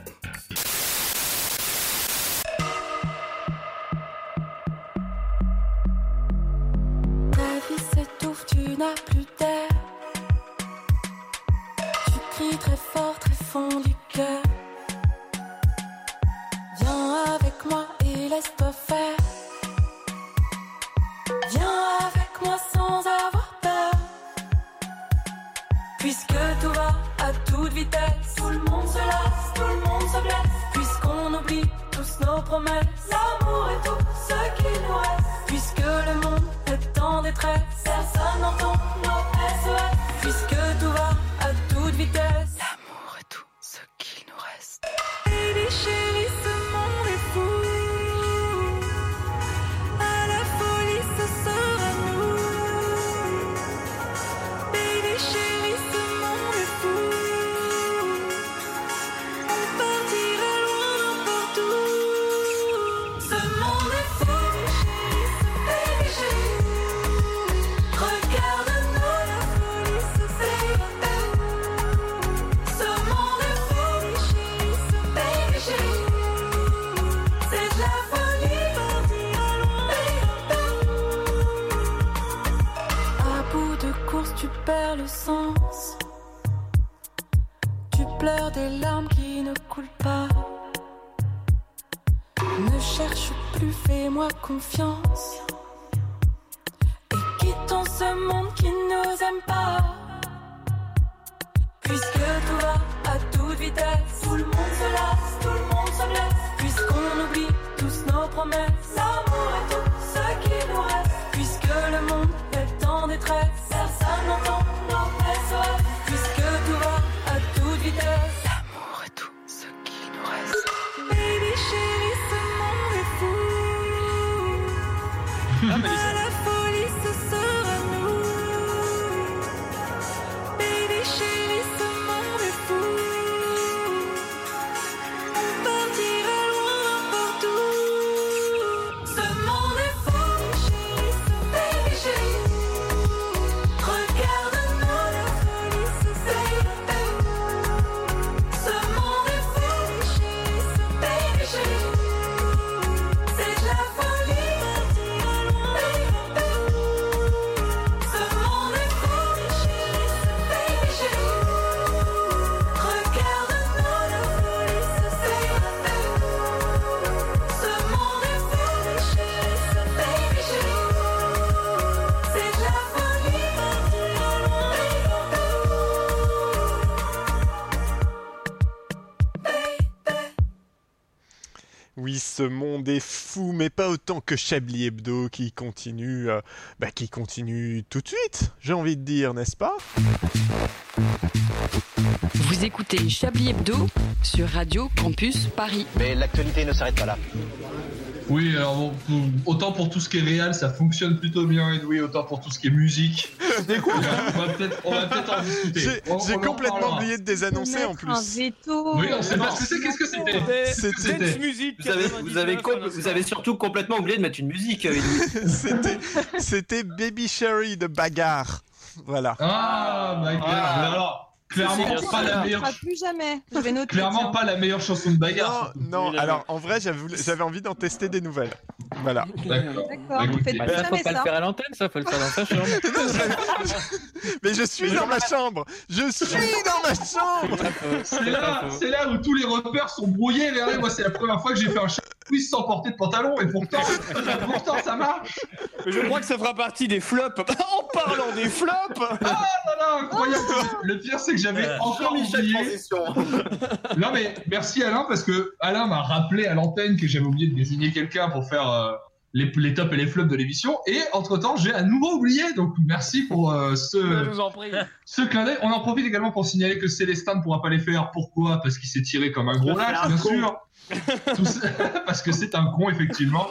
Mais pas autant que Chablis Hebdo qui continue, euh, bah, qui continue tout de suite, j'ai envie de dire, n'est-ce pas? Vous écoutez Chablis Hebdo sur Radio Campus Paris. Mais l'actualité ne s'arrête pas là. Oui, alors bon, pour- autant pour tout ce qui est réel, ça fonctionne plutôt bien, Edoui, autant pour tout ce qui est musique. *laughs* on va peut-être on va peut-être en discuter. J'ai complètement oublié de désannoncer en plus. Un veto. Oui, on sait pas ce que c'est, qu'est-ce que c'était C'était- Vous avez, vous, avez com- vous avez surtout complètement oublié de mettre une musique. euh, Edoui. *laughs* C'était- Baby Sherry de Bagarre. Voilà. Ah, my god. Ah. Alors, clairement, pas la meilleure. sera plus jamais. Je vais noter. Clairement tiens. pas la meilleure chanson de bagarre. Non, non, alors en vrai, j'avais envie d'en tester des nouvelles. Voilà. *laughs* D'accord. Écoutez. Bah, là, faut pas le faire à l'antenne, ça, faut le faire dans sa chambre. *laughs* Mais je suis dans ma chambre Je suis dans ma chambre C'est là, c'est là où tous les repères sont brouillés. Regardez, moi, c'est la première fois que j'ai fait un quiz sans porter de pantalon, et pourtant, *laughs* pourtant, ça marche. Mais je crois que ça fera partie des flops. en parlant des flops Ah là là, incroyable. Le pire, c'est que j'avais encore Jean-Michel oublié. Non mais merci Alain parce que Alain m'a rappelé à l'antenne que j'avais oublié de désigner quelqu'un pour faire euh, les, les tops et les flops de l'émission et entre temps j'ai à nouveau oublié donc merci pour euh, Je ce, vous en prie. *laughs* ce clin d'œil. On en profite également pour signaler que Célestin ne pourra pas les faire. Pourquoi? Parce qu'il s'est tiré comme un gros lâche bien sûr. *laughs* Tout ça- *laughs* parce que c'est un con effectivement.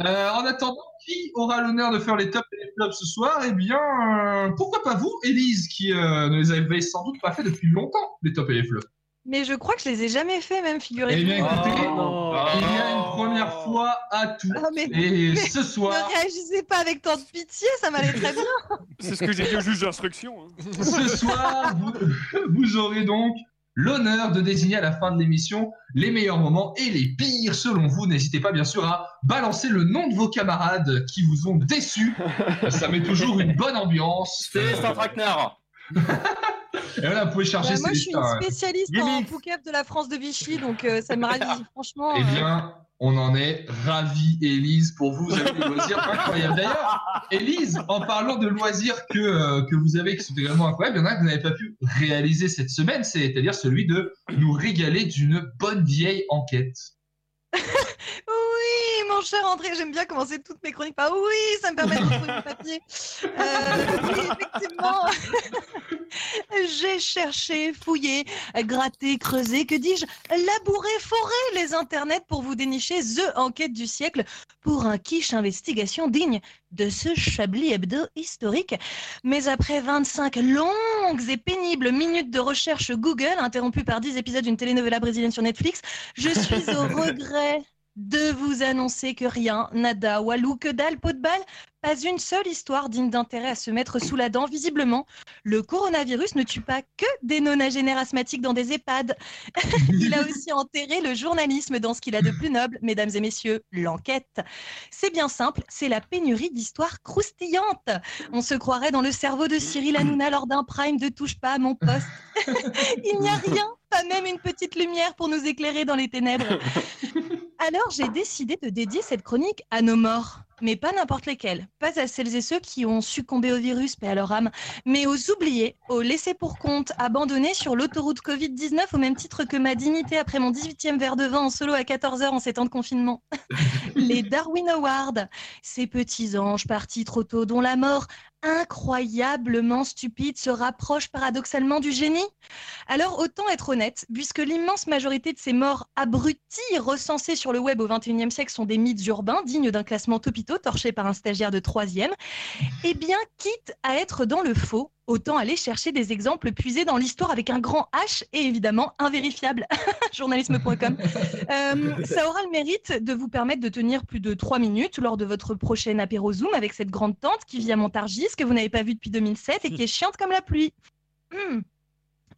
Euh, en attendant, qui aura l'honneur de faire les tops et les flops ce soir? Eh bien, euh, pourquoi pas vous, Élise, qui euh, ne les avait sans doute pas fait depuis longtemps, les tops et les flops. Mais je crois que je les ai jamais fait, même, figurez-vous. Eh bien, écoutez, Oh, il y a une première fois à tout. Ah, mais- Et mais ce soir, Ne réagissez pas avec tant de pitié, ça m'allait très bien. *laughs* C'est ce que j'ai dit au juge d'instruction. hein. ce soir, vous, *laughs* vous aurez donc l'honneur de désigner à la fin de l'émission les meilleurs moments et les pires selon vous. N'hésitez pas bien sûr à balancer le nom de vos camarades qui vous ont déçus. Ça met toujours une bonne ambiance. Célestin Traquenard. *laughs* Et voilà, vous pouvez chercher Bah, moi, je suis une spécialiste en poucave de la France de Vichy, donc euh, ça me ravit. Franchement. Eh euh, bien, on en est ravi, Élise, pour vous. Vous avez des loisirs incroyables. D'ailleurs, Élise, en parlant de loisirs que, euh, que vous avez qui sont également incroyables, il y en a que vous n'avez pas pu réaliser cette semaine, c'est-à-dire celui de nous régaler d'une bonne vieille enquête. *laughs* Mon cher André, j'aime bien commencer toutes mes chroniques par oui, ça me permet de retrouver mon papier. Euh, oui, effectivement, *laughs* j'ai cherché, fouillé, gratté, creusé, que dis-je, labouré, foré les internets pour vous dénicher The Enquête du siècle pour un quiche investigation digne de ce Chablis Hebdo historique. Mais après 25 longues et pénibles minutes de recherche Google, interrompues par 10 épisodes d'une telenovela brésilienne sur Netflix, je suis au *laughs* regret de vous annoncer que rien, nada, walou, que dalle, pot de balle, pas une seule histoire digne d'intérêt à se mettre sous la dent. Visiblement, le coronavirus ne tue pas que des nonagénaires asthmatiques dans des EHPAD. *laughs* Il a aussi enterré le journalisme dans ce qu'il a de plus noble, mesdames et messieurs, l'enquête. C'est bien simple, c'est la pénurie d'histoires croustillantes. On se croirait dans le cerveau de Cyril Hanouna lors d'un prime de touche pas à mon poste. *laughs* Il n'y a rien, pas même une petite lumière pour nous éclairer dans les ténèbres. Alors j'ai décidé de dédier cette chronique à nos morts. Mais pas n'importe lesquels. Pas à celles et ceux qui ont succombé au virus, paix à leur âme, mais aux oubliés, aux laissés pour compte, abandonnés sur l'autoroute Covid-19 au même titre que ma dignité après mon 18e verre de vin en solo à 14h en ces temps de confinement. *laughs* Les Darwin Awards, ces petits anges partis trop tôt dont la mort incroyablement stupide se rapproche paradoxalement du génie. Alors autant être honnête, puisque l'immense majorité de ces morts abrutis recensés sur le web au XXIe siècle sont des mythes urbains dignes d'un classement topito torché par un stagiaire de troisième, eh bien quitte à être dans le faux, autant aller chercher des exemples puisés dans l'histoire avec un grand H et évidemment invérifiable. *laughs* Journalisme.com. *laughs* Euh, ça aura le mérite de vous permettre de tenir plus de trois minutes lors de votre prochain apéro Zoom avec cette grande tante qui vit à Montargis, que vous n'avez pas vue depuis 2007 et qui est chiante comme la pluie. Hmm.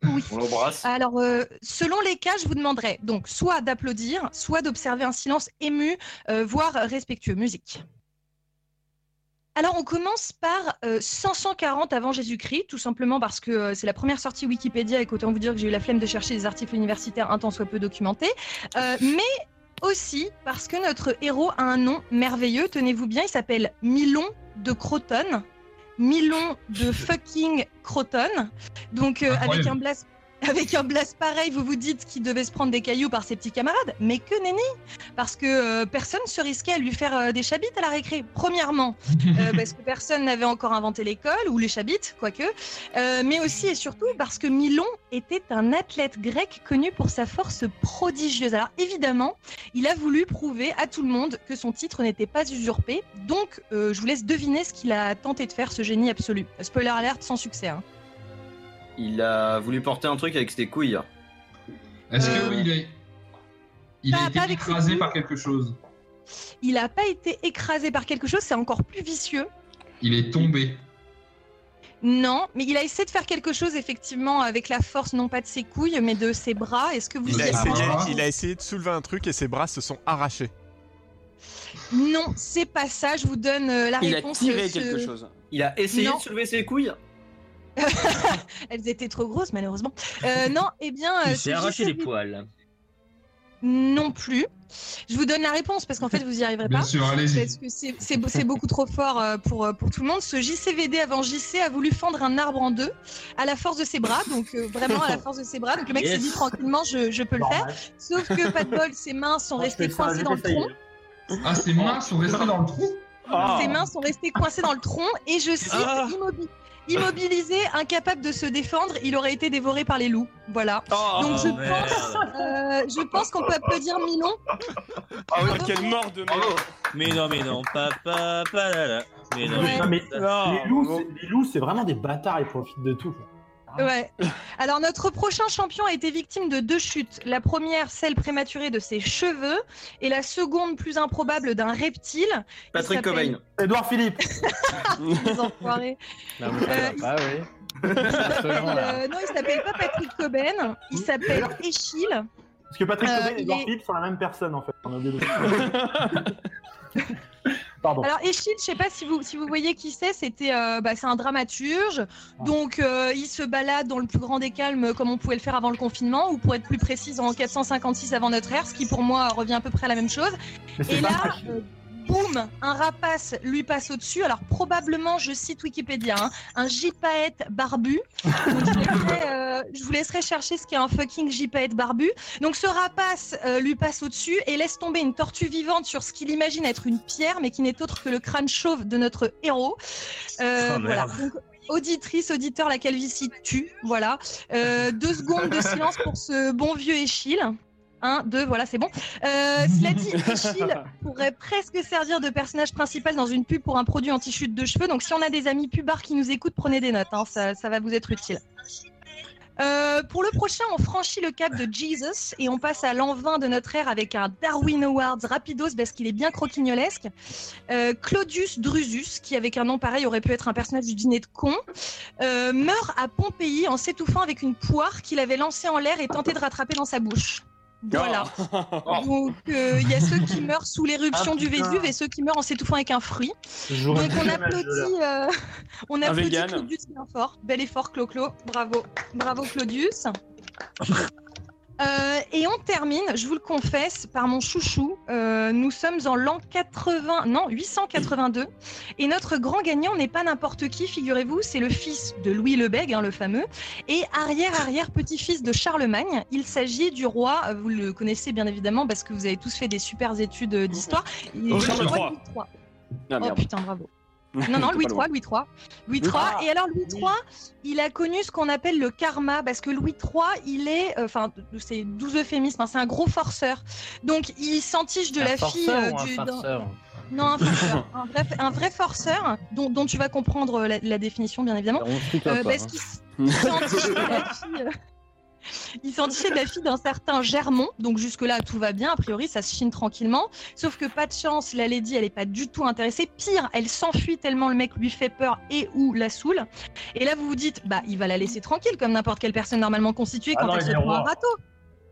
Oui. On l'embrasse. Alors, euh, selon les cas, je vous demanderai donc soit d'applaudir, soit d'observer un silence ému, euh, voire respectueux. Musique. Alors, on commence par euh, 540 avant Jésus-Christ, tout simplement parce que euh, c'est la première sortie Wikipédia et qu'autant vous dire que j'ai eu la flemme de chercher des articles universitaires un tant soit peu documentés. Euh, mais aussi parce que notre héros a un nom merveilleux, tenez-vous bien, il s'appelle Milon de Croton. Milon de *laughs* fucking Croton. Donc, euh, avec un blast. Avec un blast pareil, vous vous dites qu'il devait se prendre des cailloux par ses petits camarades, mais que nenni Parce que euh, personne se risquait à lui faire euh, des chabites à la récré. Premièrement, *laughs* euh, parce que personne n'avait encore inventé l'école, ou les chabites, quoique, euh, mais aussi et surtout parce que Milon était un athlète grec connu pour sa force prodigieuse. Alors évidemment, il a voulu prouver à tout le monde que son titre n'était pas usurpé, donc je vous laisse deviner ce qu'il a tenté de faire, ce génie absolu. Spoiler alerte, sans succès. hein. Il a voulu porter un truc avec ses couilles. Est-ce Euh, qu'il est. Il pas- a été écrasé par quelque chose. Il n'a pas été écrasé par quelque chose, c'est encore plus vicieux. Il est tombé. Non, mais il a essayé de faire quelque chose effectivement avec la force, non pas de ses couilles, mais de ses bras. Est-ce que vous Il a, essayé, il a essayé de soulever un truc et ses bras se sont arrachés. Non, c'est pas ça. Je vous donne euh, la Il a réponse. tiré euh, ce- quelque chose. Il a essayé Non. de soulever ses couilles. *laughs* Elles étaient trop grosses, malheureusement. Euh, *laughs* non, eh bien, euh, Il s'est arraché les poils. Non plus. Je vous donne la réponse parce qu'en fait, vous y arriverez Bien pas. sûr, allez-y. Parce que c'est- beaucoup trop fort euh, pour, pour tout le monde. Ce JCVD avant JC a voulu fendre un arbre en deux à la force de ses bras, donc euh, vraiment à la force de ses bras. Donc le mec s'est dit tranquillement, je, je peux le faire. Sauf que pas de bol, ses mains sont Moi, je restées ça, coincées dans le tronc. Ah, ses mains sont restées dans le trou Ses mains sont restées coincées dans le tronc et je cite Ah. immobi- immobilisé, incapable de se défendre, il aurait été dévoré par les loups. Voilà. Oh, Donc je merde. pense, euh, je pense qu'on peut applaudir Milon. Ah oui, quelle mort de merde. Mais non, mais non, papa, pas là, là. Mais non, Ouais. Non, mais Non, les loups, c'est- les loups, c'est vraiment des bâtards, ils profitent de tout. quoi. Ouais. Alors notre prochain champion a été victime de deux chutes. La première, celle prématurée de ses cheveux, et la seconde, plus improbable, d'un reptile. Il Patrick Cobain. Edouard Philippe. *laughs* Les enfoirés. Non, mais ça Euh, va il pas, oui. Il euh, non, il s'appelle pas Patrick Cobain, il s'appelle Échille. Parce que Patrick Euh, Cobain et Edouard est- Philippe sont la même personne en fait. On a *laughs* Pardon. Alors Échille, je sais pas si vous, si vous voyez qui c'est, c'était euh, bah, c'est un dramaturge, donc euh, il se balade dans le plus grand des calmes comme on pouvait le faire avant le confinement, ou pour être plus précise en 456 avant notre ère, ce qui pour moi revient à peu près à la même chose. Et là, boum, un rapace lui passe au-dessus. Alors probablement, je cite Wikipédia, hein, un gypaète barbu. Donc, je, vous laisserai, euh, je vous laisserai chercher ce qu'est un fucking gypaète barbu. Donc ce rapace euh, lui passe au-dessus et laisse tomber une tortue vivante sur ce qu'il imagine être une pierre, mais qui n'est autre que le crâne chauve de notre héros. Euh, Oh, voilà. merde. Donc, Auditrice, auditeur, la calvitie tue. Voilà. Deux secondes de silence pour ce bon vieux Échille. Un, deux, voilà, c'est bon. Euh, cela dit, Échille *laughs* pourrait presque servir de personnage principal dans une pub pour un produit anti-chute de cheveux. Donc, si on a des amis pubards qui nous écoutent, prenez des notes. hein, ça, ça va vous être utile. Euh, pour le prochain, on franchit le cap de Jesus et on passe à l'an 20 de notre ère avec un Darwin Awards rapidos parce qu'il est bien croquignolesque. Euh, Claudius Drusus, qui avec un nom pareil aurait pu être un personnage du dîner de con, euh, meurt à Pompéi en s'étouffant avec une poire qu'il avait lancée en l'air et tenté de rattraper dans sa bouche. Voilà. *laughs* Donc euh, il y a ceux qui meurent sous l'éruption Ah, du. Vésuve et ceux qui meurent en s'étouffant avec un fruit. Donc on applaudit, euh, *laughs* on applaudit. Claudius bien fort. Bel effort Clo-Clo. Bravo. Bravo Claudius. *laughs* Euh, et on termine, je vous le confesse, par mon chouchou. Euh, nous sommes en l'an 80, non 882, et notre grand gagnant n'est pas n'importe qui, figurez-vous, c'est le fils de Louis le Bègue, hein, le fameux, et arrière arrière petit-fils de Charlemagne. Il s'agit du roi, euh, vous le connaissez bien évidemment parce que vous avez tous fait des super études d'histoire. Charles III. Ah, Oh putain, bravo. Non, non, Louis. III, Louis III. Louis III. Et alors, Louis III, il a connu ce qu'on appelle le karma, parce que Louis III, il est, euh, enfin, c'est 12 euphémismes, hein, c'est un gros forceur. Donc, il s'entiche de Un la fille. euh, ou un du- farceur Non, un forceur. *laughs* un, vrai, un vrai forceur, dont, dont tu vas comprendre la, la définition, bien évidemment. On Euh, pas, parce hein. qu'il s- il s'entichait de la fille. Il s'entichait de la fille d'un certain Germont, donc jusque-là tout va bien, a priori ça se chine tranquillement. Sauf que pas de chance, la lady elle est pas du tout intéressée. Pire, elle s'enfuit tellement le mec lui fait peur et ou la saoule. Et là vous vous dites, bah il va la laisser tranquille comme n'importe quelle personne normalement constituée Ah quand non, elle se prend un râteau.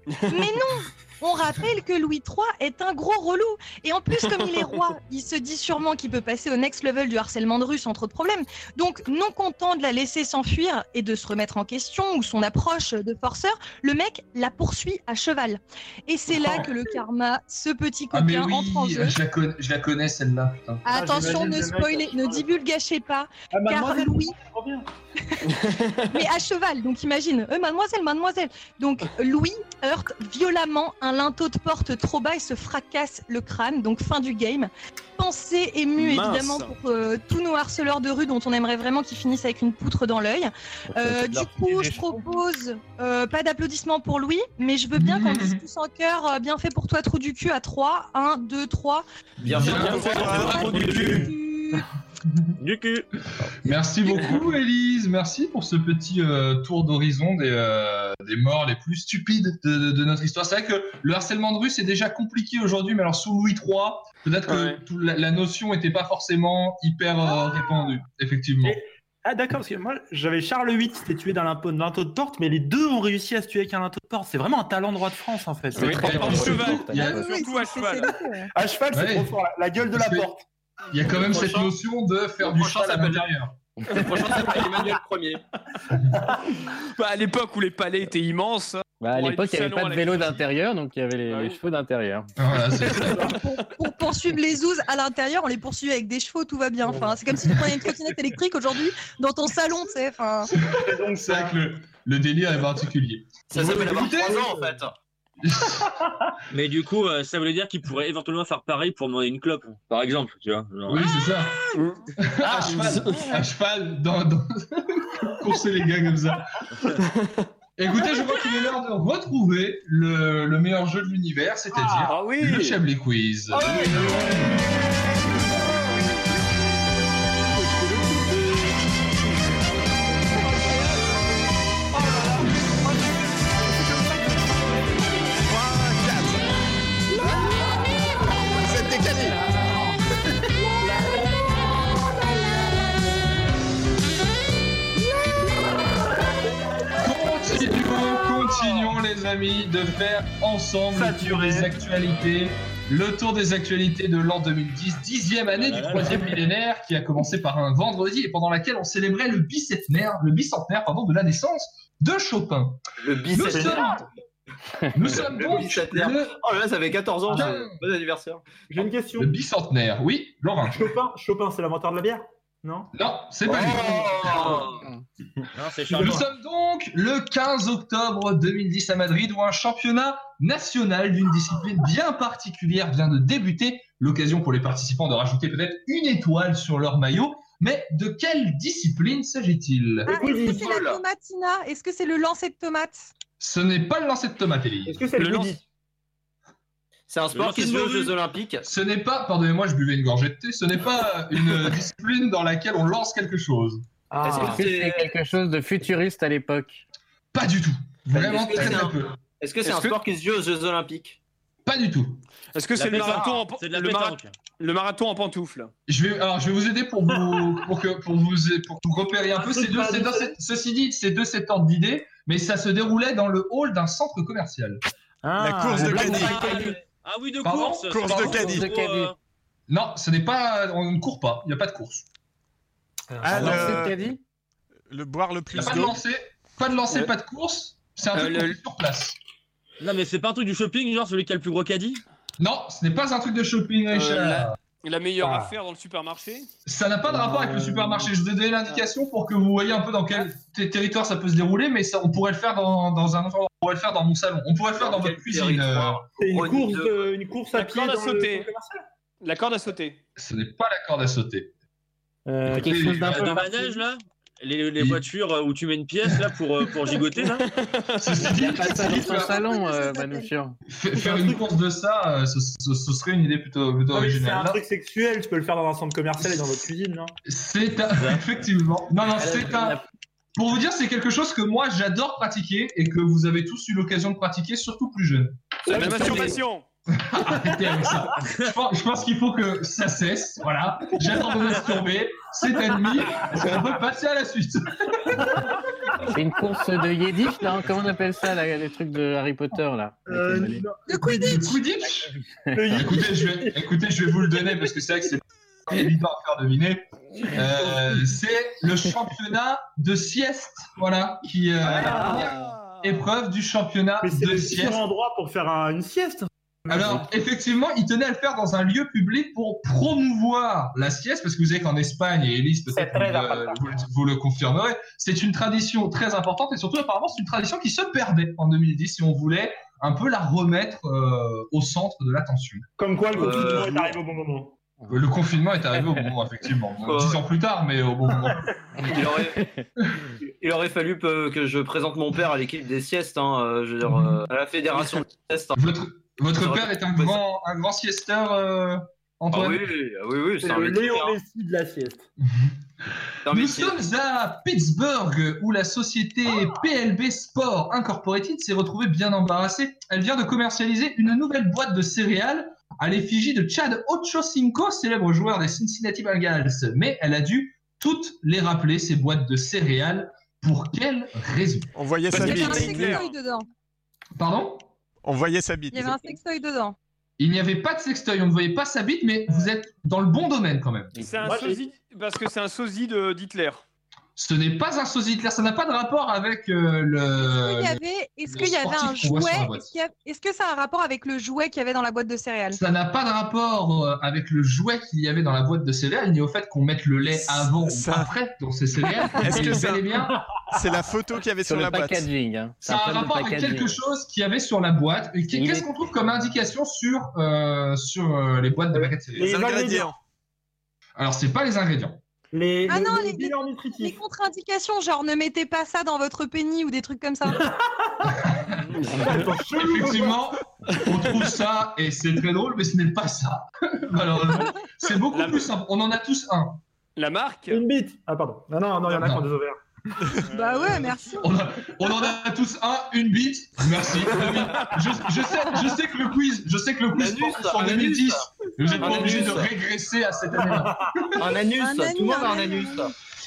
Mais non On rappelle que Louis III est un gros relou. Et en plus, comme il est roi, *laughs* il se dit sûrement qu'il peut passer au next level du harcèlement de rue sans trop de problème. Donc, non content de la laisser s'enfuir et de se remettre en question ou son approche de forceur, le mec la poursuit à cheval. Et c'est là que le karma, ce petit Ah mais coquin, entre en jeu. je la, connais, je la connais celle-là, putain. Attention, ne spoilez, ne divulgachez pas, Ah, car Louis, *laughs* mais à cheval, donc imagine, euh, mademoiselle, mademoiselle. Donc Louis heurte violemment un linteau de porte trop bas et se fracasse le crâne, donc fin du game. Pensée émue Mince. évidemment pour euh, tous nos harceleurs de rue dont on aimerait vraiment qu'ils finissent avec une poutre dans l'œil. Euh, du coup, je propose euh, pas d'applaudissements pour Louis, mais je veux bien qu'on dise tous en cœur, euh, bien fait pour toi, trou du cul, à 3, 1, 2, 3. Bien fait. Bien fait, bravo, du cul. *laughs* Du cul. Merci beaucoup, Elise. Merci pour ce petit euh, tour d'horizon des, euh, des morts les plus stupides de, de- de notre histoire. C'est vrai que le harcèlement de rue, c'est déjà compliqué aujourd'hui, mais alors sous Louis III, peut-être que tout- la, la notion n'était pas forcément hyper euh, répandue, effectivement. Et- Ah d'accord, parce que moi j'avais Charles VIII qui s'était tué d'un linteau, de porte, mais les deux ont réussi à se tuer avec un linteau de porte. C'est vraiment un talent de roi de France en fait. C'est Oui, très fort. cheval. Il y a- Oui, Surtout à cheval. À cheval, c'est trop fort. La, gueule de la porte. Il y a quand même cette notion de faire du cheval à l'intérieur. Le prochain s'appelle Emmanuel Ier. *laughs* Bah, à l'époque où les palais étaient immenses. Bah, à Pour l'époque, il n'y avait pas de vélo d'intérieur, donc il y avait les, Ah les oui. cheveux d'intérieur. Voilà, c'est *laughs* ça. pour poursuivre les zouzes à l'intérieur, on les poursuit avec des chevaux, tout va bien. Enfin, c'est comme si tu prenais une trottinette électrique aujourd'hui dans ton salon, tu sais. Enfin, donc C'est vrai que le, le délire est particulier. Ça s'appelle avoir Écoutez, 3 ans en fait. *laughs* Mais du coup, euh, ça voulait dire qu'il pourrait éventuellement faire pareil pour demander une clope, par exemple, tu vois. genre. Oui, c'est ça. Ah, à cheval, à cheval dans, dans... *laughs* courser les gars comme ça. Écoutez, je vois qu'il est l'heure de retrouver le, le meilleur jeu de l'univers, c'est-à-dire Ah oui. le Chablis Quiz. Amis, de faire ensemble le tour Saturé. des actualités. Le tour des actualités de l'an 2010, dixième année du troisième millénaire, qui a commencé par un vendredi et pendant laquelle on célébrait le bicentenaire, le bicentenaire pardon, de la naissance de Chopin. Le bicentenaire. nous sommes Le donc le, Oh là là, ça fait 14 ans. Putain. Bon anniversaire. J'ai une question. le bicentenaire. Oui, Laurent. Chopin, Chopin, c'est l'inventeur de la bière? Non Non, c'est pas lui. Non, c'est Nous sommes donc le 15 octobre 2010 à Madrid où un championnat national d'une discipline bien particulière vient de débuter. L'occasion pour les participants de rajouter peut-être une étoile sur leur maillot. Mais de quelle discipline s'agit-il? Ah, Est-ce que c'est la tomatina Est-ce que c'est le lancer de tomates Ce n'est pas le lancer de tomate, Elie. Est-ce que c'est Le le lance- Goody C'est un sport qui se de joue aux. Jeux Olympiques. Ce n'est pas, pardonnez-moi, je buvais une gorgée de thé, ce n'est pas une *laughs* discipline dans laquelle on lance quelque chose. Ah. Est-ce que c'est quelque chose de futuriste à l'époque Pas du tout. Vraiment Est-ce que très c'est très un- peu. est-ce que c'est Est-ce un que- sport qui se joue aux Jeux Olympiques Pas du tout. Est-ce que La c'est le marathon en, de le, mara- pétanque. le marathon en pantoufles? Je vais, alors, je vais vous aider pour vous, pour que, pour vous, pour que vous repériez un peu. Ces deux, ceci dit, c'est deux cet ordre d'idée, mais ça se déroulait dans le hall d'un centre commercial. La course de. Friday. Ah oui, de Pardon course. Course de caddie. trop, De caddie. euh, Non, ce n'est pas, on ne court pas. Il n'y a pas de course. Ah, Alors, le- caddie Le boire le Il n'y plus a pas de lancer, pas de lancer, Euh, pas de course. C'est un euh, truc le- qu'on fait sur place. Non, mais c'est pas un truc du shopping, genre celui qui a le plus gros caddie Non, ce n'est pas un truc de shopping, la- La meilleure Ah. affaire dans le supermarché Ça n'a pas de rapport avec le supermarché. Je vous ai donné l'indication pour que vous voyez un peu dans quel territoire ça peut se dérouler, mais ça, on pourrait le faire dans, dans un autre endroit. On pourrait le faire dans mon salon. On pourrait le faire dans, Dans votre quel cuisine. euh, territoire C'est une course, de- une course à La pied corde à le sauter. La corde à sauter. Ce n'est pas la corde à sauter. Euh, quelque chose d'un peu manège, là? Les, voitures euh, où tu mets une pièce là pour, euh, pour gigoter là *laughs* Il n'y a pas ça dans salon, euh. Manouchian. fa- faire une course de ça, euh, ce, ce- ce serait une idée plutôt, plutôt mais c'est originale. un truc sexuel, tu peux le faire dans un centre commercial et dans votre cuisine, non? C'est un... *laughs* effectivement. Non, non, c'est un. Pour vous dire, c'est quelque chose que moi j'adore pratiquer et que vous avez tous eu l'occasion de pratiquer, surtout plus jeune. La masturbation Arrêtez avec ça. Je pense, je pense qu'il faut que ça cesse. Voilà. J'attends de masturber. C'est admis. On peut passer à la suite. C'est une course de Yiddish, là Comment on appelle ça, là, les trucs de Harry Potter, là? Euh. Le Quidditch Quidditch? Le écoutez je, vais, écoutez, je vais vous le donner parce que c'est vrai que c'est évident à faire deviner. Euh, c'est le championnat de sieste. Voilà. Qui, euh, la première épreuve du championnat Mais c'est de le sieste. pire endroit pour faire un- une sieste. Alors, effectivement, il tenait à le faire dans un lieu public pour promouvoir la sieste, parce que vous savez qu'en Espagne, et Elise, peut-être vous, euh, le- vous le confirmerez, c'est une tradition très importante, et surtout, apparemment, c'est une tradition qui se perdait en 2010, et on voulait un peu la remettre euh, au centre de l'attention. Comme quoi, le Euh, confinement est arrivé au bon moment. Euh, Le confinement est arrivé au bon moment, effectivement. *laughs* Dix ans plus tard, mais au bon moment. *laughs* Il aurait, il aurait fallu que, je présente mon père à l'équipe des siestes, hein, je veux dire, euh, à la fédération des siestes. hein. Votre, votre Ça père est un grand, un grand siesteur, euh, Ah Antoine oui, ah oui, oui, C'est un le métier. Léo hein. Messi de la sieste. Nous métier. sommes à Pittsburgh où la société PLB Sport Incorporated s'est retrouvée bien embarrassée. Elle vient de commercialiser une nouvelle boîte de céréales à l'effigie de Chad Ochocinco, célèbre joueur des Cincinnati Bengals. Mais elle a dû toutes les rappeler, ces boîtes de céréales. Pour quelle raison? On voyait sextoy dedans. Pardon? On voyait sa bite. Il y avait un sextoy dedans. Il n'y avait pas de sextoy, on ne voyait pas sa bite, mais vous êtes dans le bon domaine quand même. C'est un Moi, j'ai- sosie parce que c'est un sosie de- d'Hitler. Ce n'est pas un sosie Hitler, ça n'a pas de rapport avec euh, le... Est-ce qu'il y avait, est-ce le qu'il y avait un jouet boîte. Est-ce que ça a un rapport avec le jouet qu'il y avait dans la boîte de céréales? Ça n'a pas de rapport euh, avec le jouet qu'il y avait dans la boîte de céréales, ni au fait qu'on mette le lait avant Ça- ou après dans ces céréales. *laughs* Est-ce que ça- bien, *laughs* C'est la photo qu'il y avait Sur sur le la boîte. packaging. Hein. C'est ça a un rapport avec quelque chose qu'il y avait sur la boîte. Et Qu'est-ce est- qu'on trouve comme indication sur, euh, sur euh, les boîtes de paquets de céréales? Les Les ingrédients. Alors, c'est pas les ingrédients. Les, Ah les- non, les les- bilans Les nutritifs. contre-indications, genre ne mettez pas ça dans votre penny ou des trucs comme ça. *laughs* Effectivement, on trouve ça et c'est très drôle, mais ce n'est pas ça. *laughs* Malheureusement, c'est beaucoup La- plus simple. On en a tous un. La marque Une bite. Ah pardon. Non, non, non, il y en a qui ont des ovaires. *laughs* bah ouais, merci. On, a- on en a tous un, une bite. Merci. Je, je sais, je sais que le quiz, je sais que le quiz porte sur un 2010. Vous n'êtes Un pas obligé de régresser à cette année-là. Un anus, Un tout le monde a un anus.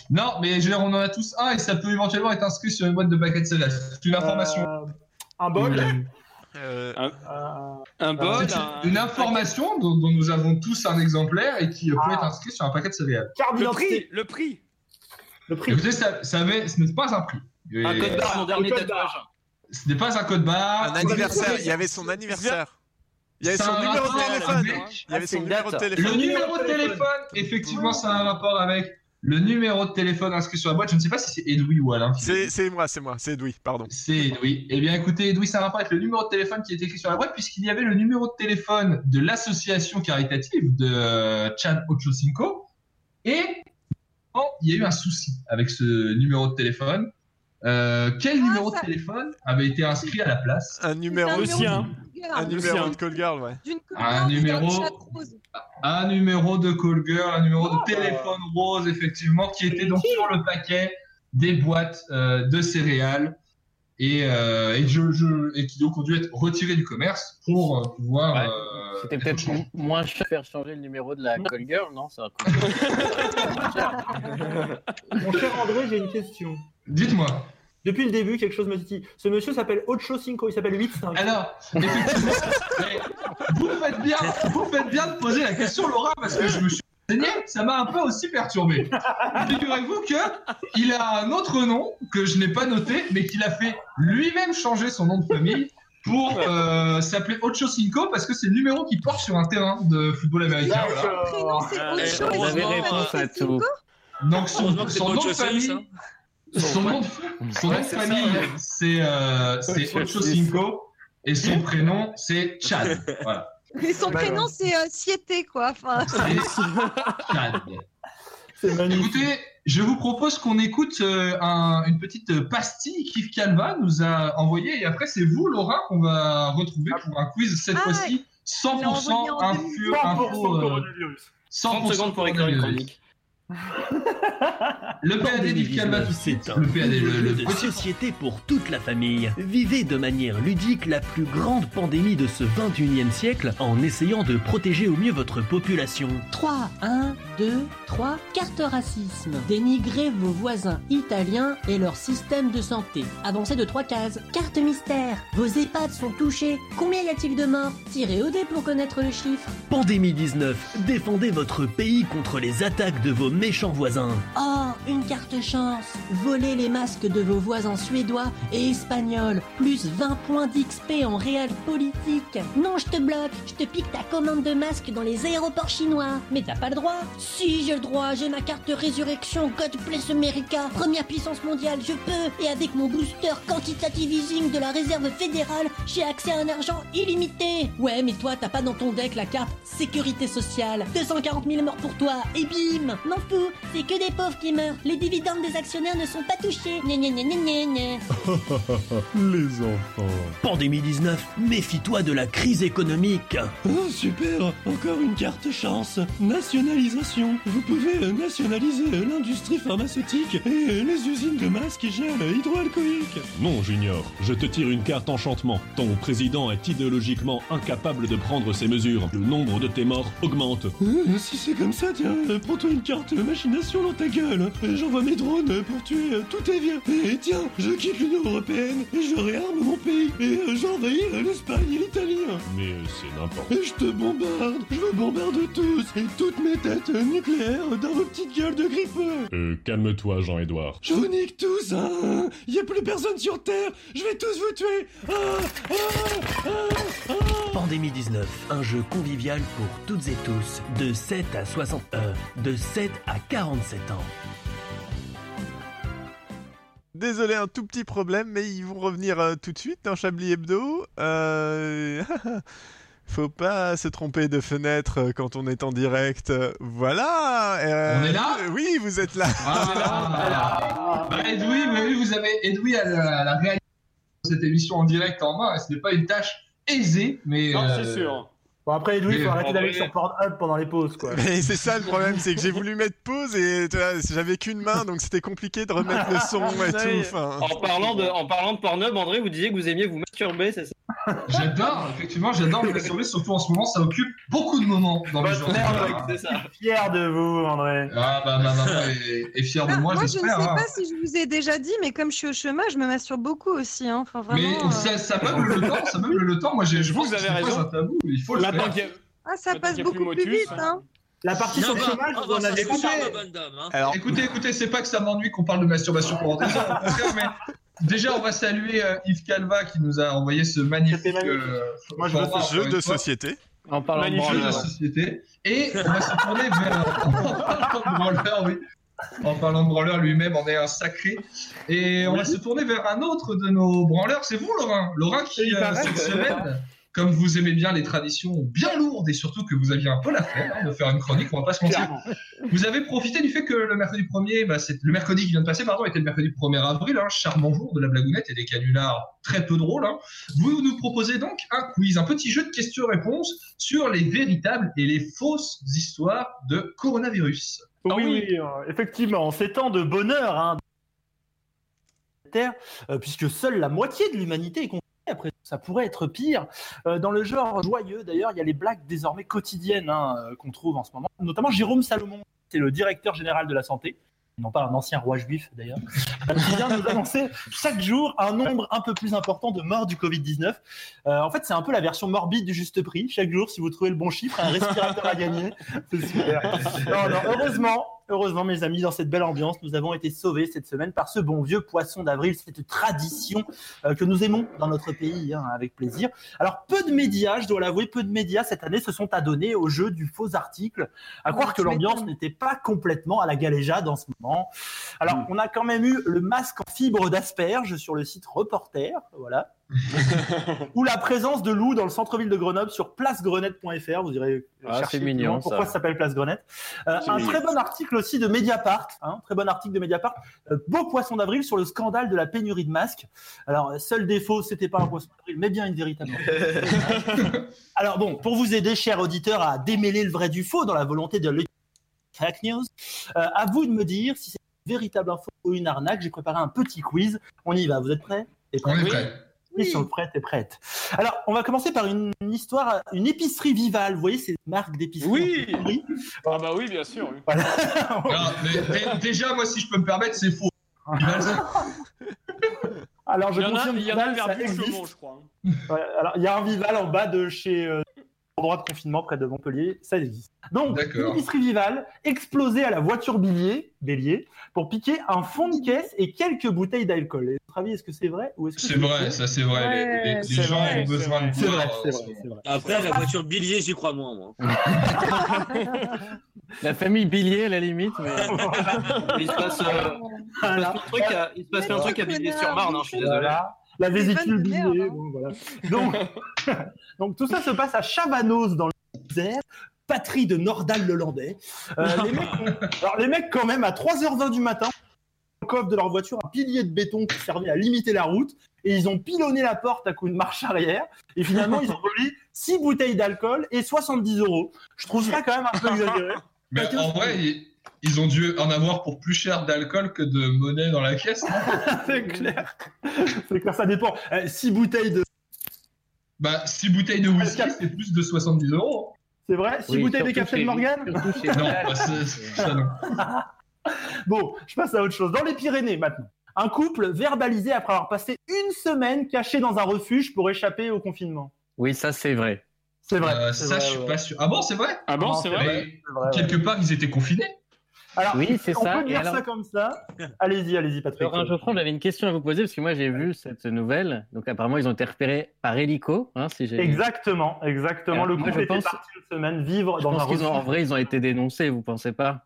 Non, mais je veux dire, on en a tous un et ça peut éventuellement être inscrit sur une boîte de paquets de céréales. C'est une information. Euh, Un bol Euh, Un, Euh, bol, une information dont, dont nous avons tous un exemplaire et qui euh, peut être inscrit sur un paquet de céréales. Le prix, le prix. Le prix. Écoutez, ça, ça avait- ce n'est pas un prix. Un Et code barre, mon dernier code tatouage. Ce n'est pas un code barre. un anniversaire, il y avait son anniversaire. Il y avait son numéro de rapport téléphone. avec- Il y avait Ah, son numéro de téléphone. Le numéro de téléphone, effectivement, ça a un rapport avec le numéro de téléphone inscrit sur la boîte. Je ne sais pas si c'est Edoui ou Alain. C'est moi, c'est moi, c'est Edoui, pardon. C'est Edoui. Eh bien, écoutez, Edoui, ça a un rapport avec le numéro de téléphone qui est écrit sur la boîte, puisqu'il y avait le numéro de téléphone de l'association caritative de Chad Ochocinco. Et il y a eu un souci avec ce numéro de téléphone. Euh, quel numéro ça- de téléphone avait été inscrit à la place Un numéro, un sien. girl, un Le numéro de call girl, ouais. Un numéro. un numéro de call girl, un numéro de téléphone rose, effectivement, qui était donc sur le paquet des boîtes euh, de céréales et, euh, et, je, je- et qui donc ont dû être retirés du commerce pour euh, pouvoir. Ouais. euh, C'était être peut-être moins cher de faire changer le numéro de la call girl, non ça *laughs* Mon cher André, j'ai une question. Dites-moi. Depuis le début, quelque chose me dit. Ce monsieur s'appelle Ocho Cinco, il s'appelle 8-5. Alors, effectivement, *laughs* vous faites bien, vous faites bien de poser la question, Laura, parce que je me suis renseigné, ça m'a un peu aussi perturbé. *laughs* Figurez-vous que il a un autre nom que je n'ai pas noté, mais qu'il a fait lui-même changer son nom de famille pour euh, s'appeler Ocho Cinco parce que c'est le numéro qu'il porte sur un terrain de football américain. voilà. Prénom, c'est Ocho. et et Vous avez son réponse nom, à tout. Donc son, nom de famille, son nom de, son nom de famille, c'est euh, c'est Ocho Cinco et son prénom c'est Chad. Voilà. Et son prénom, c'est euh, Siete, quoi. Enfin, *laughs* *laughs* C'est magnifique. Écoutez, je vous propose qu'on écoute euh, un- une petite pastille qu'Yves Calva nous a envoyée et après c'est vous Laura qu'on va retrouver pour un quiz cette Ah, fois-ci 100% il l'a envoyé en info, 100% info, euh, coronavirus. 30 secondes pour écrire une chronique. Le PAD d'Yves Calva tout de suite. C'est un Le PAD, le, jeu le de petit société pour toute la famille. Vivez de manière ludique la plus grande pandémie de ce 21e siècle en essayant de protéger au mieux votre population. 3, 1, 2, 3, carte racisme. Dénigrez vos voisins italiens et leur système de santé. Avancez de 3 cases. Carte mystère. Vos EHPAD sont touchés. Combien y a-t-il de morts? Tirez au dé pour connaître le chiffre. Pandémie 19. Défendez votre pays contre les attaques de vos méchants voisins. Oh, une carte chance. Volez les masques de vos voisins suédois et espagnols. Plus 20 points d'XP en réel politique. Non, je te bloque. Je te pique ta commande de masques dans les aéroports chinois. Mais t'as pas le droit. Si, j'ai le droit. J'ai ma carte résurrection God Bless America. Première puissance mondiale, je peux. Et avec mon booster quantitative easing de la réserve fédérale, j'ai accès à un argent illimité. Ouais, mais toi, t'as pas dans ton deck la carte sécurité sociale. 240 000 morts pour toi. Et bim fous. C'est que des pauvres qui meurent. Les dividendes des actionnaires ne sont pas touchés. Gna gna gna. *laughs* Les enfants. Pandémie 19, méfie-toi de la crise économique. Oh, super, encore une carte chance. Nationalisation. Vous pouvez euh, nationaliser euh, l'industrie pharmaceutique et euh, les usines de masques et gel hydroalcooliques. Non, Junior, je te tire une carte enchantement. Ton président est idéologiquement incapable de prendre ces mesures. Le nombre de tes morts augmente. Euh, si c'est comme ça, tiens, prends-toi une carte euh, machination dans ta gueule. Euh, J'envoie mes drones euh, pour tuer euh, tous tes vieux. Et tiens, je quitte l'Union Européenne et je réarme mon pays. Et euh, j'envahis euh, l'Espagne et l'Italie. Mais c'est n'importe Et je te bombarde, je vous bombarde tous, et toutes mes têtes euh, nucléaires dans vos petites gueules de grippeux. Euh, calme-toi, Jean-Edouard. Je vous nique tous, hein Y a plus personne sur Terre, je vais tous vous tuer ah, ah, ah, ah. Pandémie 19, un jeu convivial pour toutes et tous, de 7 à 60 euh, de 7 à 47 ans. Désolé, un tout petit problème, mais ils vont revenir euh, tout de suite dans Chablis Hebdo. Euh... *laughs* Faut pas se tromper de fenêtre euh, quand on est en direct. Voilà euh, On est là Oui, vous êtes là Ah, *laughs* bah, Edoui, mais oui, vous avez Edoui à la, à la réalisation de cette émission en direct en main. Ce n'est pas une tâche aisée, mais. Non, euh, c'est sûr. Bon, après, Edoui, il Mais faut arrêter d'aller sur Pornhub pendant les pauses, quoi. Mais c'est ça le problème, c'est que j'ai voulu mettre pause et j'avais qu'une main, donc c'était compliqué de remettre le son et tout. enfin. En parlant de, en parlant de Pornhub, André, vous disiez que vous aimiez vous masturber, c'est ça? J'adore, effectivement, j'adore me masturber, surtout en ce moment, ça occupe beaucoup de moments dans mes journées. Fier de vous, André. Ah bah ma maman est, est fière de Ah, moi, moi, je ne sais j'espère. hein. pas si je vous ai déjà dit, mais comme je suis au chômage, je me masturbe beaucoup aussi. Hein. Enfin, Mais vraiment, euh, ça, ça meuble le temps, ça meuble le temps. Moi, je pense Vous que avez c'est pas raison. un tabou, il faut le Maintenant faire. qu'il y a- Ah, ça passe beaucoup plus vite. Hein. La partie sur le chômage, vous en avez écouté. Alors, écoutez, écoutez, c'est pas que ça m'ennuie qu'on parle de masturbation pendant des heures, mais déjà, on va saluer euh, Yves Calva qui nous a envoyé ce magnifique euh, Moi, je format, jeu de fois. société. En parlant de jeu de branleur. société. Et on va se tourner vers. *laughs* En parlant de branleur, oui. En parlant de branleur lui-même, on est un sacré. Et on va se tourner vers un autre de nos branleurs. C'est vous, Laurent. Laurent qui, euh, paraît. cette semaine, comme vous aimez bien les traditions bien lourdes et surtout que vous aviez un peu la flemme hein, de faire une chronique, on va pas se mentir. Clairement. Vous avez profité du fait que le mercredi 1er, bah, le mercredi qui vient de passer, pardon, était le mercredi 1er avril, hein, charmant jour de la blagounette et des canulars très peu drôles. hein. Vous nous proposez donc un quiz, un petit jeu de questions-réponses sur les véritables et les fausses histoires de coronavirus. Oui, Ah oui. oui, euh, effectivement, en ces temps de bonheur, hein, Terre, euh, puisque seule la moitié de l'humanité est. Après, ça pourrait être pire. Euh, dans le genre joyeux, d'ailleurs, il y a les blagues désormais quotidiennes hein, euh, qu'on trouve en ce moment. Notamment Jérôme Salomon, c'est le directeur général de la santé, non pas un ancien roi juif d'ailleurs, *laughs* qui vient nous annoncer chaque jour un nombre un peu plus important de morts du Covid-19. Euh, en fait, c'est un peu la version morbide du juste prix. Chaque jour, si vous trouvez le bon chiffre, un respirateur à gagner. *laughs* C'est super. Non, heureusement, heureusement, mes amis, dans cette belle ambiance, nous avons été sauvés cette semaine par ce bon vieux poisson d'avril, cette tradition euh, que nous aimons dans notre pays, hein, avec plaisir. Alors, peu de médias, je dois l'avouer, peu de médias cette année se sont adonnés au jeu du faux article, à croire que l'ambiance n'était pas complètement à la galéjade en ce moment. Alors, on a quand même eu le masque en fibre d'asperge sur le site Reporter, voilà. *laughs* ou la présence de loups dans le centre-ville de Grenoble sur placegrenette.fr. Vous irez Ah, chercher c'est mignon, pourquoi ça. ça s'appelle Place Grenette. Euh, un mignon. très bon article aussi de Mediapart, hein, très bon article de Mediapart. Euh, beau poisson d'avril sur le scandale de la pénurie de masques. Alors, seul défaut, c'était pas un poisson d'avril, mais bien une véritable. *laughs* Alors bon, pour vous aider, chers auditeurs, à démêler le vrai du faux dans la volonté de fake news, euh, à vous de me dire si c'est une véritable info ou une arnaque. J'ai préparé un petit quiz. On y va. Vous êtes prêts? Et On est prêts. Ils sont prêtes et prêtes. Alors, on va commencer par une, histoire, une épicerie Vival. Vous voyez ces marques d'épicerie Oui. Oui. Ah bah oui, bien sûr. oui. Non, *laughs* mais dé- déjà, moi, si je peux me permettre, c'est faux. Alors, je Il y en a, confirme il y en a Vival, vers je crois. Ouais, alors, il y a un Vival en bas de chez euh, endroit de confinement près de Montpellier, ça existe. Donc, épicerie Vival explosée à la voiture Bélier, Bélier pour piquer un fond de caisse et quelques bouteilles d'alcool. Et à votre avis, est-ce que c'est vrai ou est-ce que C'est vrai, ça c'est vrai. Les- les, les C'est gens vrai, ont besoin de C'est vrai, euh, c'est vrai. Après, la voiture Billier, j'y crois moins, moi. *laughs* La famille Billier, à la limite. Mais... Il se passe, euh, il se passe un truc à, il se passe un truc à Villiers-sur-Marne, hein, je suis désolé. Voilà. La vésicule merde, hein. bon, voilà. *laughs* Donc, *laughs* donc, tout ça se passe à Chavanos dans le désert, patrie de Nordal-le-Landais. Euh, les, mecs ont- alors, les mecs, quand même, à 3h20 du matin, au coffre de leur voiture, un pilier de béton qui servait à limiter la route, et ils ont pilonné la porte à coup de marche arrière, et finalement, ils ont *laughs* volé 6 bouteilles d'alcool et 70 euros. Je trouve ça quand même un peu exagéré. Mais en vrai, ils, ils ont dû en avoir pour plus cher d'alcool que de monnaie dans la caisse. *laughs* C'est clair. C'est clair, ça dépend. 6 bouteilles de. Bah, 6 bouteilles de whisky, c'est plus de 70 euros. C'est vrai? 6 Oui, bouteilles de Captain Morgan *laughs* Non, bah, c'est- *laughs* ça, non. Bon, je passe à autre chose. Dans les Pyrénées maintenant. Un couple verbalisé après avoir passé une semaine caché dans un refuge pour échapper au confinement. Oui, ça c'est vrai. C'est vrai. Euh, ça, vrai, je suis ouais. pas sûr. Ah bon, c'est vrai? Ah bon, c'est vrai? Quelque part, ils étaient confinés. Alors, Oui, c'est on ça. peut dire alors- ça comme ça. Allez-y, allez-y, Patrick. Laurent Geoffroy, j'avais une question à vous poser parce que moi j'ai vu cette nouvelle. Donc apparemment ils ont été repérés par hélico, hein, si j'ai. Exactement, exactement. Alors, le je était pense- parti une semaine vivre Je dans un pense qu'ils ont, en vrai, ils ont été dénoncés, vous pensez pas?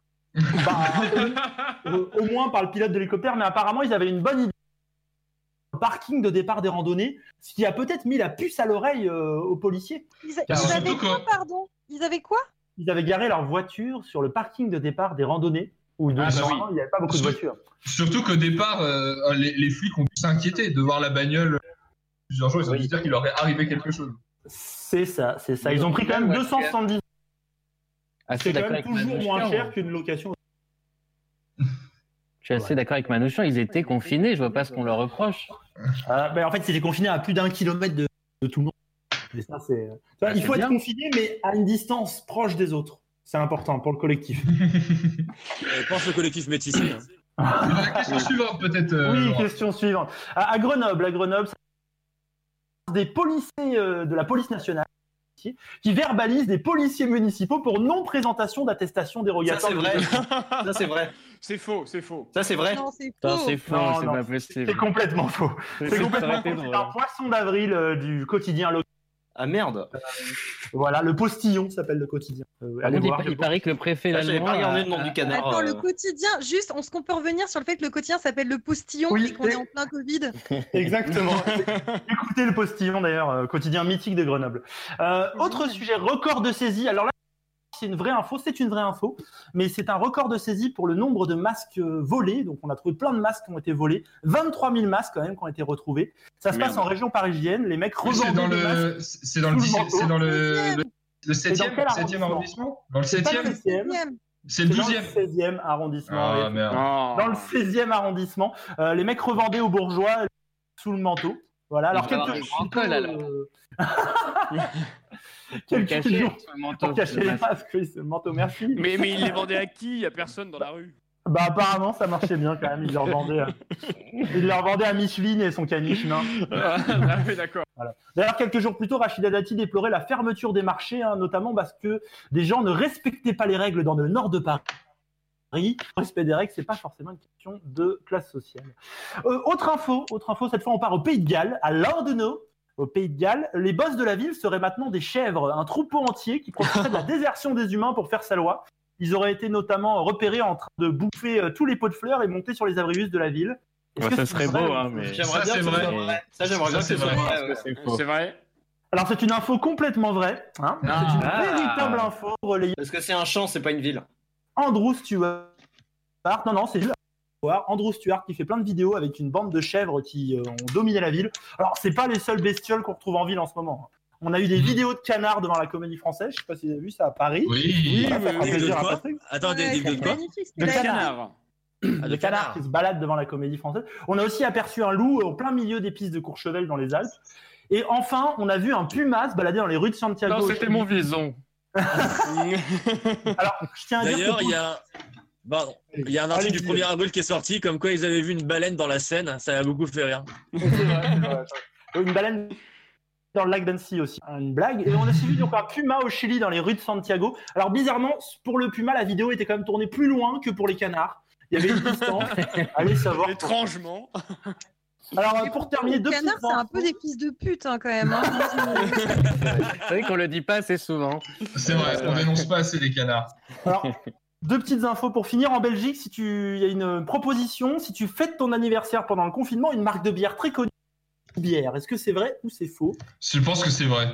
Au, au moins par le pilote d'hélicoptère, mais apparemment ils avaient une bonne idée. Un parking de départ des randonnées, ce qui a peut-être mis la puce à l'oreille euh, aux policiers. Ils, a- ils avaient quoi, pardon? Ils avaient quoi? Ils avaient garé leur voiture sur le parking de départ des randonnées, où Ah, bah normalement, oui. il n'y avait pas beaucoup de voitures. Surtout qu'au départ, euh, les, les flics ont dû s'inquiéter de voir la bagnole plusieurs jours. Ils ont dû se dire qu'il leur est arrivé quelque chose. C'est ça, c'est ça. Ils ont pris quand même Ouais, 270. Ah, C'est quand d'accord même toujours moins cher moi. qu'une location. Je suis assez d'accord avec Manouchian, ils étaient confinés, je vois pas ce qu'on leur reproche. Ah, ben, en fait, c'était confiné à plus d'un kilomètre de de tout le monde. Et ça, c'est. tu vois, Ah, il faut être confiné, mais à une distance proche des autres. C'est important pour le collectif. *laughs* Euh, pense au collectif métissé. hein. La question suivante, peut-être. euh, oui, Laurent. question suivante. À, à Grenoble, à Grenoble, des policiers euh, de la police nationale qui verbalisent des policiers municipaux pour non-présentation d'attestation Ça, dérogatoire. c'est vrai. *laughs* Ça, c'est vrai. C'est faux, c'est faux. Ça, c'est vrai. Non, c'est faux. c'est faux, Non, c'est non, pas possible. C'est complètement faux. C'est complètement faux. C'est un poisson d'avril euh, du quotidien local. Ah merde. Voilà, le postillon s'appelle le quotidien. Euh, Par allez il, voir. je il paraît que le préfet Ah, j'avais pas regardé le nom du canard. Attends, le euh, quotidien, juste, on- qu'on peut revenir sur le fait que le quotidien s'appelle le postillon Oui, et qu'on est en plein Covid *laughs* Exactement. *laughs* Écoutez le postillon d'ailleurs, euh, quotidien mythique de Grenoble. Euh, autre sujet, record de saisie. Alors là, c'est une vraie info, c'est une vraie info, mais c'est un record de saisie pour le nombre de masques euh, volés. Donc on a trouvé plein de masques qui ont été volés, 23 000 masques quand même qui ont été retrouvés. Ça se Merde. passe en région parisienne. Les mecs Oui, C'est revendaient dans masques. le, c'est dans le, sous le 17 manteau. c'est dans le, le, le 7e, dans quel 7e arrondissement Dans le C'est pas 7e le 16e, C'est le dans 12e. 16e arrondissement. Ah merde. Dans le 16e arrondissement, euh, les mecs revendaient aux bourgeois sous le manteau. Voilà, alors quelques alors. euh, *laughs* Le manteau, pour cacher le les masque. masques, oui, manteau, merci. Mais, mais il les vendait à qui? Il y a personne dans la rue. Bah apparemment ça marchait bien quand même, il leur vendait, euh, il leur vendait à Micheline et son caniche nain. ah oui, d'accord. Voilà. D'ailleurs, quelques jours plus tôt, Rachida Dati déplorait la fermeture des marchés, hein, notamment parce que des gens ne respectaient pas les règles dans le nord de Paris. Le respect des règles, c'est pas forcément une question de classe sociale. Euh, autre info, autre info, cette fois on part au Pays de Galles, à Landenau, au Pays de Galles. Les boss de la ville seraient maintenant des chèvres, un troupeau entier qui profiterait de la *laughs* désertion des humains pour faire sa loi. Ils auraient été notamment repérés en train de bouffer euh, tous les pots de fleurs et monter sur les abribus de la ville. Ça serait beau, hein, mais- J'aimerais Ça, bien c'est vrai. Ça, j'aimerais bien c'est vrai. C'est Alors c'est une info complètement vraie. hein. Ah. c'est une Ah. véritable info relayée Parce que c'est un champ, c'est pas une ville. Andrew Stewart. Non, non, c'est juste Andrew Stewart qui fait plein de vidéos avec une bande de chèvres qui euh, ont dominé la ville. Alors, c'est pas les seules bestioles qu'on retrouve en ville en ce moment. On a eu des vidéos de canards devant la comédie française. Je sais pas si vous avez vu ça à Paris. Oui. Fera Des quoi. Attends, des des vidéos de c'est quoi. De c'était la- Canard. de canards qui se baladent devant la comédie française. On a aussi aperçu un loup au plein milieu des pistes de Courchevel dans les Alpes. Et enfin, on a vu un puma se balader dans les rues de Santiago. Non, c'était mon vison. *laughs* Alors, je tiens à dire D'ailleurs, il y a. Pardon. Il y a un article du Allez-y. 1er avril qui est sorti, comme quoi ils avaient vu une baleine dans la Seine. Ça m'a beaucoup fait rire. *laughs* C'est vrai, c'est vrai. Une baleine dans le lac d'Annecy aussi. Une blague. Et on a suivi donc un puma au Chili dans les rues de Santiago. Alors bizarrement, pour le puma, la vidéo était quand même tournée plus loin que pour les canards. Il y avait une distance. *laughs* Allez savoir. Étrangement. Alors Et pour terminer, les deux canards, c'est un peu des fils de pute hein, quand même. hein. *laughs* C'est vrai qu'on le dit pas assez souvent. C'est vrai, on dénonce pas assez les canards. Alors, deux petites infos pour finir. En Belgique, si tu, il y a une proposition, si tu fêtes ton anniversaire pendant le confinement, une marque de bière très connue, bière. Est-ce que c'est vrai ou c'est faux? Je pense que c'est vrai.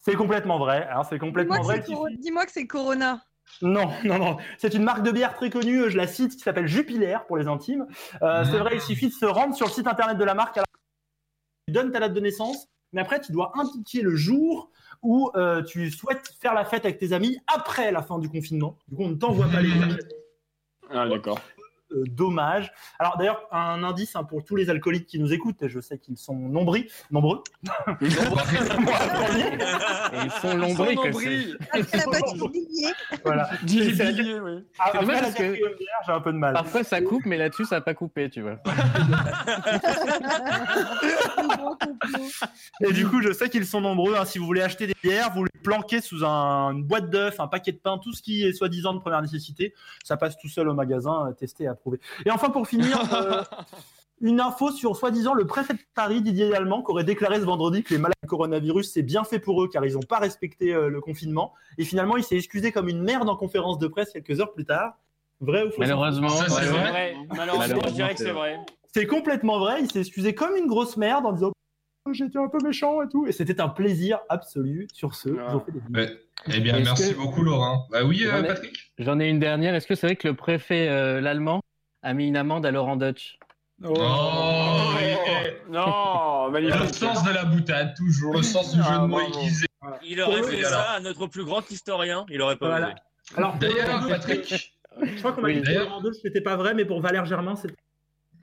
C'est complètement vrai. Alors c'est Dis-moi complètement que vrai. Dis-moi que c'est Corona. Non, non, non. C'est une marque de bière très connue, euh, je la cite, qui s'appelle Jupiler pour les intimes. Euh, C'est vrai, il suffit de se rendre sur le site internet de la marque. Alors, tu donnes ta date de naissance, mais après, tu dois indiquer le jour où euh, tu souhaites faire la fête avec tes amis après la fin du confinement. Du coup, on ne t'envoie pas les *laughs* Ah, d'accord. Euh, dommage. Alors d'ailleurs, un indice hein, pour tous les alcooliques qui nous écoutent, et je sais qu'ils sont nombreux, nombreux. Et *laughs* ils sont petite lignée. voilà. Oui. Ah, Après que- j'ai un peu de mal. Parfois ça coupe, mais là-dessus ça n'a pas coupé, tu vois. *laughs* Et du coup, je sais qu'ils sont nombreux. hein. Si vous voulez acheter des bières, vous les planquez sous un- une boîte d'œufs, un paquet de pain, tout ce qui est soi-disant de première nécessité. Ça passe tout seul au magasin, testé et approuvé. Et enfin, pour finir, *laughs* euh, une info sur soi-disant le préfet de Paris, Didier Allemand, qui aurait déclaré ce vendredi que les malades du coronavirus, c'est bien fait pour eux car ils n'ont pas respecté euh, le confinement. Et finalement, il s'est excusé comme une merde en conférence de presse quelques heures plus tard. Vrai ou faux? Malheureusement, Ça, c'est vrai. vrai. Malheureusement, je dirais que c'est vrai. C'est complètement vrai. Il s'est excusé comme une grosse merde en disant j'étais un peu méchant et tout. Et c'était un plaisir absolu. Sur ce. Ouais. Eh bien, merci que- beaucoup, Laurent. Bah oui, euh, Patrick J'en ai une dernière. Est-ce que c'est vrai que le préfet, euh, l'allemand, a mis une amende à Laurent Dutch Oh, il- Non, Le sens de la boutade, toujours le sens du jeu de mots aiguisé. Il aurait fait alors. ça à notre plus grand historien. Il aurait pas Voilà. Alors, D'ailleurs, Patrick. Je crois qu'on m'a dit que d'ailleurs- Laurent Deutsch, c'était pas vrai, mais pour Valère Germain, c'était. *laughs*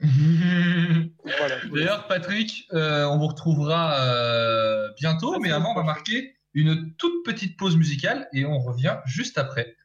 D'ailleurs, Patrick, euh, on vous retrouvera euh, bientôt, mais avant, on va marquer une toute petite pause musicale et on revient juste après.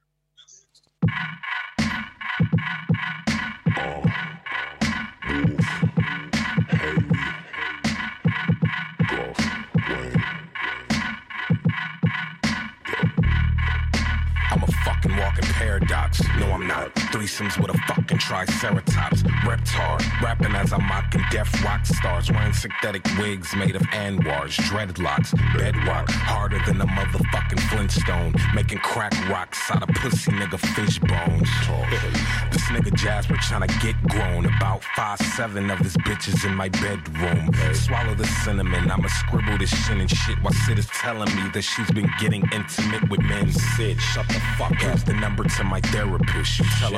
I'm a fucking walking paradox. No, I'm not. Threesomes with a fucking triceratops. Reptar, rapping as I'm mocking deaf rock stars. Wearing synthetic wigs made of anwars, dreadlocks, bedrock. Harder than a motherfucking Flintstone. Making crack rocks out of pussy nigga fish bones. *laughs* This nigga Jasper trying to get grown. About five, seven of his bitches in my bedroom. Swallow the cinnamon. I'ma scribble this shit and shit while Sid is telling me that she's been getting intimate with men. Sid, shut the fuck up. Here's the number to my therapist. You tell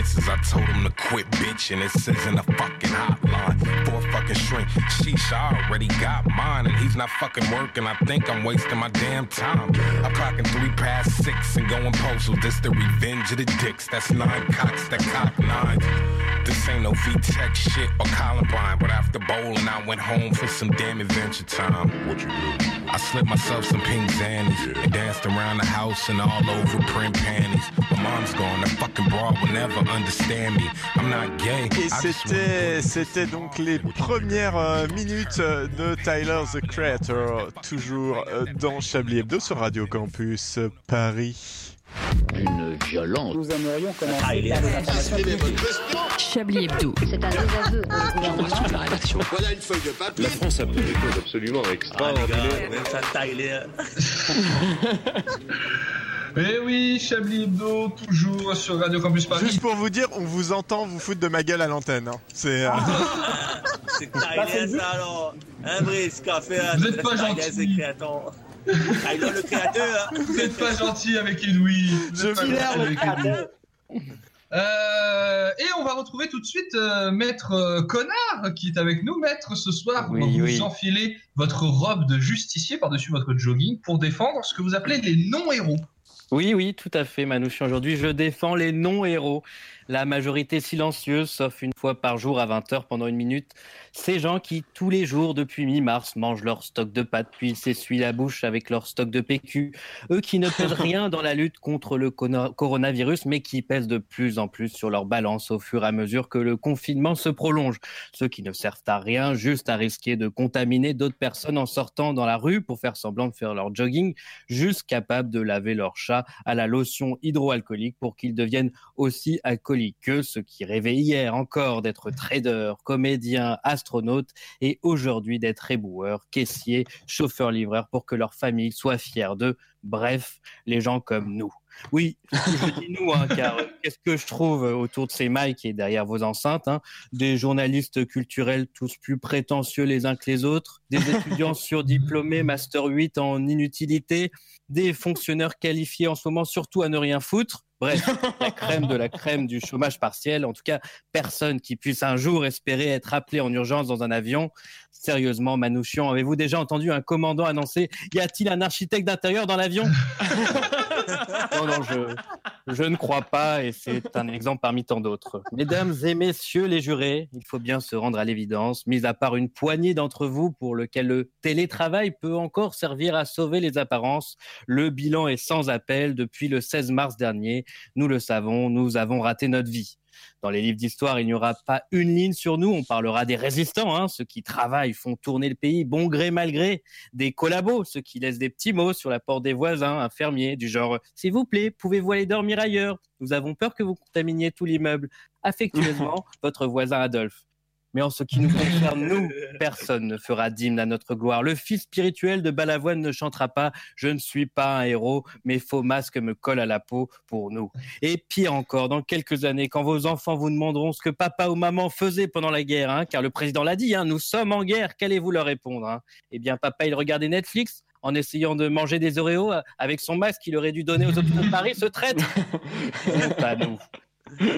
disses. I told him to quit bitching. It says in the fucking hotline. For a fucking shrink. Sheesh, I already got mine, and he's not fucking working. I think I'm wasting my damn time. I'm clocking three past six and going postal. This the revenge of the dicks. That's nine cocks that cock nines. This ain't no V-Tech shit or Columbine, but after bowling, I went home for some damn adventure time. What you do? I slipped myself some pink zannies and danced around the house and all over print panties. My mom's gone, the fucking broad will never understand me. I'm not gay. Et c'était, c'était donc les premières euh, minutes euh, de Tyler the Creator, toujours euh, dans Chablis Hebdo sur Radio Campus Paris. Une violence. Nous aimerions commencer Ah, il est-. Chablis Hebdo. C'est un désaveu gouvernement. la rédaction. Voilà une feuille de papier. La France a fait des choses absolument extraordinaires. *laughs* Eh oui, Chablis Hebdo, toujours sur Radio Campus Paris. Juste pour vous dire, on vous entend vous foutre de ma gueule à l'antenne. hein. C'est. euh, *laughs* C'est ça alors. Un Brice, café, Vous êtes pas gentil. Tyler, le créateur. Vous n'êtes pas gentil avec Edoui. Le avec. Edoui. Euh, et on va retrouver tout de suite euh, Maître euh, Connard qui est avec nous. Maître, ce soir, Oui, vous oui. enfilez votre robe de justicier par-dessus votre jogging pour défendre ce que vous appelez les non-héros. Oui, oui, tout à fait, Manouchi. Aujourd'hui, je défends les non-héros. La majorité silencieuse, sauf une fois par jour à 20h pendant une minute. Ces gens qui, tous les jours depuis mi-mars, mangent leur stock de pâtes puis s'essuient la bouche avec leur stock de PQ. Eux qui ne *laughs* pèsent rien dans la lutte contre le coronavirus, mais qui pèsent de plus en plus sur leur balance au fur et à mesure que le confinement se prolonge. Ceux qui ne servent à rien, juste à risquer de contaminer d'autres personnes en sortant dans la rue pour faire semblant de faire leur jogging, juste capables de laver leur chat à la lotion hydroalcoolique pour qu'ils deviennent aussi alcooliques que ceux qui rêvaient hier encore d'être traders, comédiens, astronautes et aujourd'hui d'être éboueurs, caissiers, chauffeurs-livreurs pour que leur famille soit fière d'eux. Bref, les gens comme nous. Oui, je dis nous, hein, car euh, qu'est-ce que je trouve euh, autour de ces mics et derrière vos enceintes hein, Des journalistes culturels tous plus prétentieux les uns que les autres, des étudiants *laughs* surdiplômés, Master 8 en inutilité, des fonctionnaires qualifiés en ce moment surtout à ne rien foutre. Bref, la crème de la crème du chômage partiel. En tout cas, personne qui puisse un jour espérer être appelé en urgence dans un avion. Sérieusement, Manouchian, avez-vous déjà entendu un commandant annoncer Y a-t-il un architecte d'intérieur dans l'avion? *laughs* Je, je ne crois pas et c'est un exemple parmi tant d'autres. Mesdames et messieurs les jurés, il faut bien se rendre à l'évidence, mis à part une poignée d'entre vous pour lequel le télétravail peut encore servir à sauver les apparences, le bilan est sans appel depuis le 16 mars dernier. Nous le savons, nous avons raté notre vie. Dans les livres d'histoire, il n'y aura pas une ligne sur nous. On parlera des résistants, hein, ceux qui travaillent, font tourner le pays, bon gré mal gré. Des collabos, ceux qui laissent des petits mots sur la porte des voisins, un fermier, du genre S'il vous plaît, pouvez-vous aller dormir ailleurs? Nous avons peur que vous contaminiez tout l'immeuble. Affectueusement, *laughs* votre voisin Adolphe. Mais en ce qui nous concerne, nous, *laughs* personne ne fera d'hymne à notre gloire. Le fils spirituel de Balavoine ne chantera pas Je ne suis pas un héros, mes faux masques me collent à la peau pour nous. Et pire encore, dans quelques années, quand vos enfants vous demanderont ce que papa ou maman faisait pendant la guerre, hein, car le président l'a dit, hein, nous sommes en guerre, qu'allez-vous leur répondre hein? Eh bien, papa, il regardait Netflix en essayant de manger des Oreos euh, avec son masque qu'il aurait dû donner aux hôpitaux de Paris, ce traître. *laughs* Pas nous.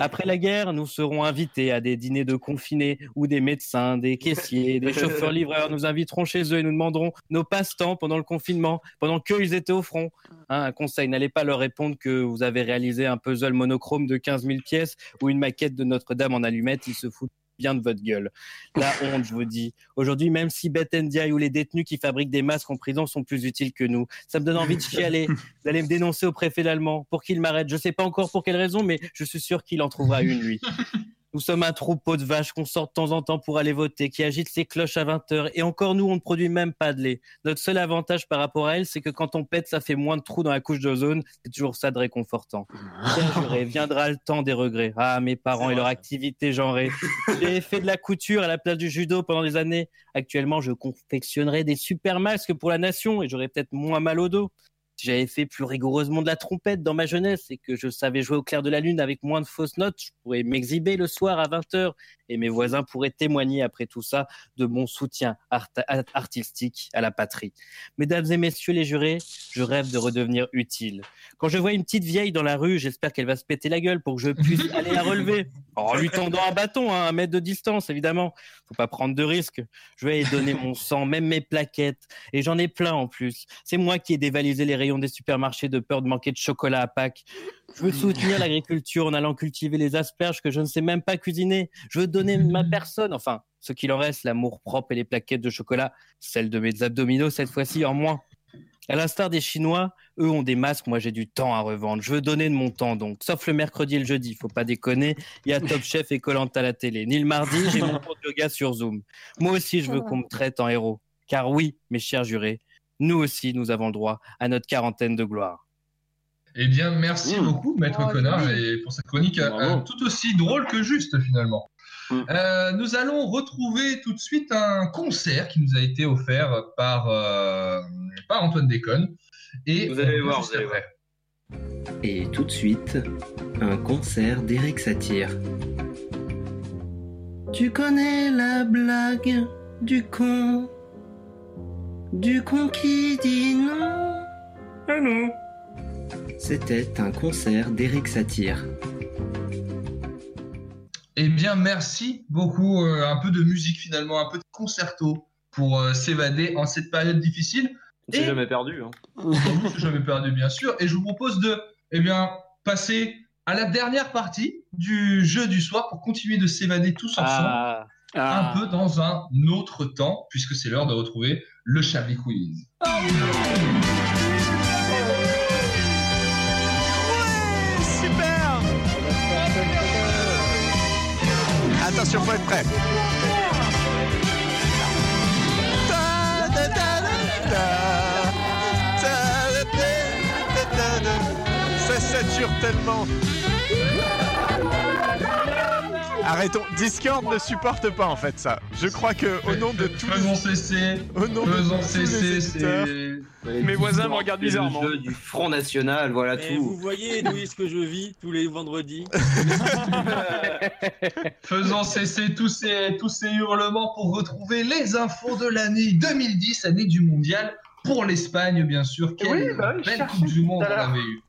Après la guerre, nous serons invités à des dîners de confinés où des médecins, des caissiers, des chauffeurs-livreurs nous inviteront chez eux et nous demanderont nos passe-temps pendant le confinement, pendant qu'ils étaient au front. Hein, un conseil, n'allez pas leur répondre que vous avez réalisé un puzzle monochrome de 15 000 pièces ou une maquette de Notre-Dame en allumettes, ils se foutent bien de votre gueule. La *laughs* honte, je vous dis. Aujourd'hui, même si Beth Ndiaye ou les détenus qui fabriquent des masques en prison sont plus utiles que nous, ça me donne envie de chialer, *laughs* d'aller me dénoncer au préfet d'Allemand pour qu'il m'arrête. Je sais pas encore pour quelle raison, mais je suis sûr qu'il en trouvera une, lui. *laughs* Nous sommes un troupeau de vaches qu'on sort de temps en temps pour aller voter, qui agite ses cloches à 20 heures. Et encore, nous, on ne produit même pas de lait. Notre seul avantage par rapport à elle, c'est que quand on pète, ça fait moins de trous dans la couche d'ozone. C'est toujours ça de réconfortant. *laughs* Bien viendra le temps des regrets. Ah, mes parents et leur activité genrée. J'ai fait de la couture à la place du judo pendant des années. Actuellement, je confectionnerai des super masques pour la nation et j'aurai peut-être moins mal au dos. J'avais fait plus rigoureusement de la trompette dans ma jeunesse et que je savais jouer au clair de la lune avec moins de fausses notes, je pourrais m'exhiber le soir à 20h et mes voisins pourraient témoigner après tout ça de mon soutien art- artistique à la patrie. Mesdames et messieurs les jurés, je rêve de redevenir utile. Quand je vois une petite vieille dans la rue, j'espère qu'elle va se péter la gueule pour que je puisse *laughs* aller la relever. En lui tendant un bâton hein, à un mètre de distance, évidemment. Faut pas prendre de risques. Je vais donner mon sang, même mes plaquettes. Et j'en ai plein en plus. C'est moi qui ai dévalisé les rayons des supermarchés de peur de manquer de chocolat à Pâques. Je veux soutenir l'agriculture en allant cultiver les asperges que je ne sais même pas cuisiner. Je veux donner ma personne, enfin, ce qu'il en reste, l'amour propre et les plaquettes de chocolat, celles de mes abdominaux cette fois-ci en moins. À l'instar des Chinois, eux ont des masques, moi j'ai du temps à revendre. Je veux donner de mon temps donc, sauf le mercredi et le jeudi, faut pas déconner. Il y a Top Chef et Colante à la télé. Ni le mardi, j'ai mon *laughs* cours de yoga sur Zoom. Moi aussi, je veux qu'on me traite en héros. Car oui, mes chers jurés, nous aussi, nous avons le droit à notre quarantaine de gloire. Eh bien, merci beaucoup, Maître Connard, et pour cette chronique euh, tout aussi drôle que juste, finalement. Euh, nous allons retrouver tout de suite un concert qui nous a été offert par, euh, par Antoine Déconne. Et Vous allez voir, vous allez. Et tout de suite, un concert d'Eric Satir. Tu connais la blague du con Du con qui dit non? Ah non C'était un concert d'Eric Satir. Eh bien, merci beaucoup. euh, un peu de musique, finalement, un peu de concerto pour euh, s'évader en cette période difficile. C'est Et- jamais perdu. Hein. Jamais perdu, bien sûr. Et je vous propose de eh bien, passer à la dernière partie du jeu du soir pour continuer de s'évader tous ensemble. Ah. Un peu dans un autre temps, puisque c'est l'heure de retrouver le Chablis Quiz. Super Attention, faut être prêt. Ça sature tellement. Arrêtons. Discord ne supporte pas en fait ça. Je crois que au nom de tous Faisons cesser. Au nom de Faisons les cesser. éditeurs. Mes voisins me regardent le bizarrement. jeu du Front National, voilà Et tout. vous voyez, Louis, ce que je vis tous les vendredis. *laughs* *laughs* Faisons cesser tous ces, tous ces hurlements pour retrouver les infos de l'année 2010, année du mondial, pour l'Espagne, bien sûr. Quelle Oui, bah oui, belle Coupe du Monde on avait eu.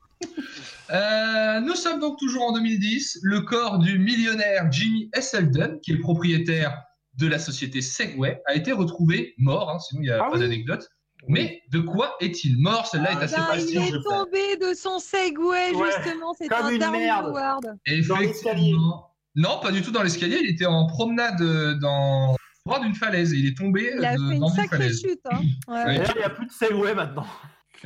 Euh, nous sommes donc toujours en 2010. Le corps du millionnaire Jimmy Esselden, qui est le propriétaire de la société Segway, a été retrouvé mort, hein, sinon il n'y a Ah pas oui. d'anecdote. Mais de quoi est-il mort? Celle-là est assez Ben, il facile. je est tombé de son Segway, Ouais, justement. C'est un une Darwin merde. Award. Effectivement. Non, pas du tout dans l'escalier. Il était en promenade euh, dans au bord d'une falaise et il est tombé Il a euh, de- fait une dans une sacrée falaise. chute. Hein. *laughs* Ouais. Ouais. D'ailleurs, il n'y a plus de Segway maintenant.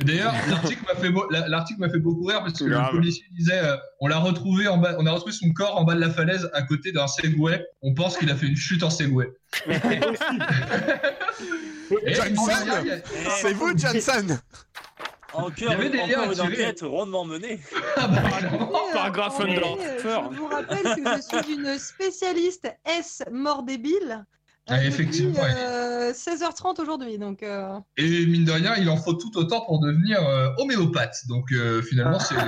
D'ailleurs, l'article m'a fait, l'article m'a fait beaucoup rire parce que le policier disait euh, on l'a retrouvé en bas, on a retrouvé son corps en bas de la falaise à côté d'un Segway. On pense qu'il a fait une chute en Segway. *laughs* Johnson C'est vous, Johnson En Il y avait des encore une enquête rondement menée. Par Graf Mais, Underfer. euh, Je vous rappelle que je suis une spécialiste S mort débile. Ah, depuis, effectivement, ouais. euh, 16h30 aujourd'hui, donc. euh, Et mine de rien, il en faut tout autant pour devenir euh, homéopathe. Donc euh, finalement, c'est. *laughs*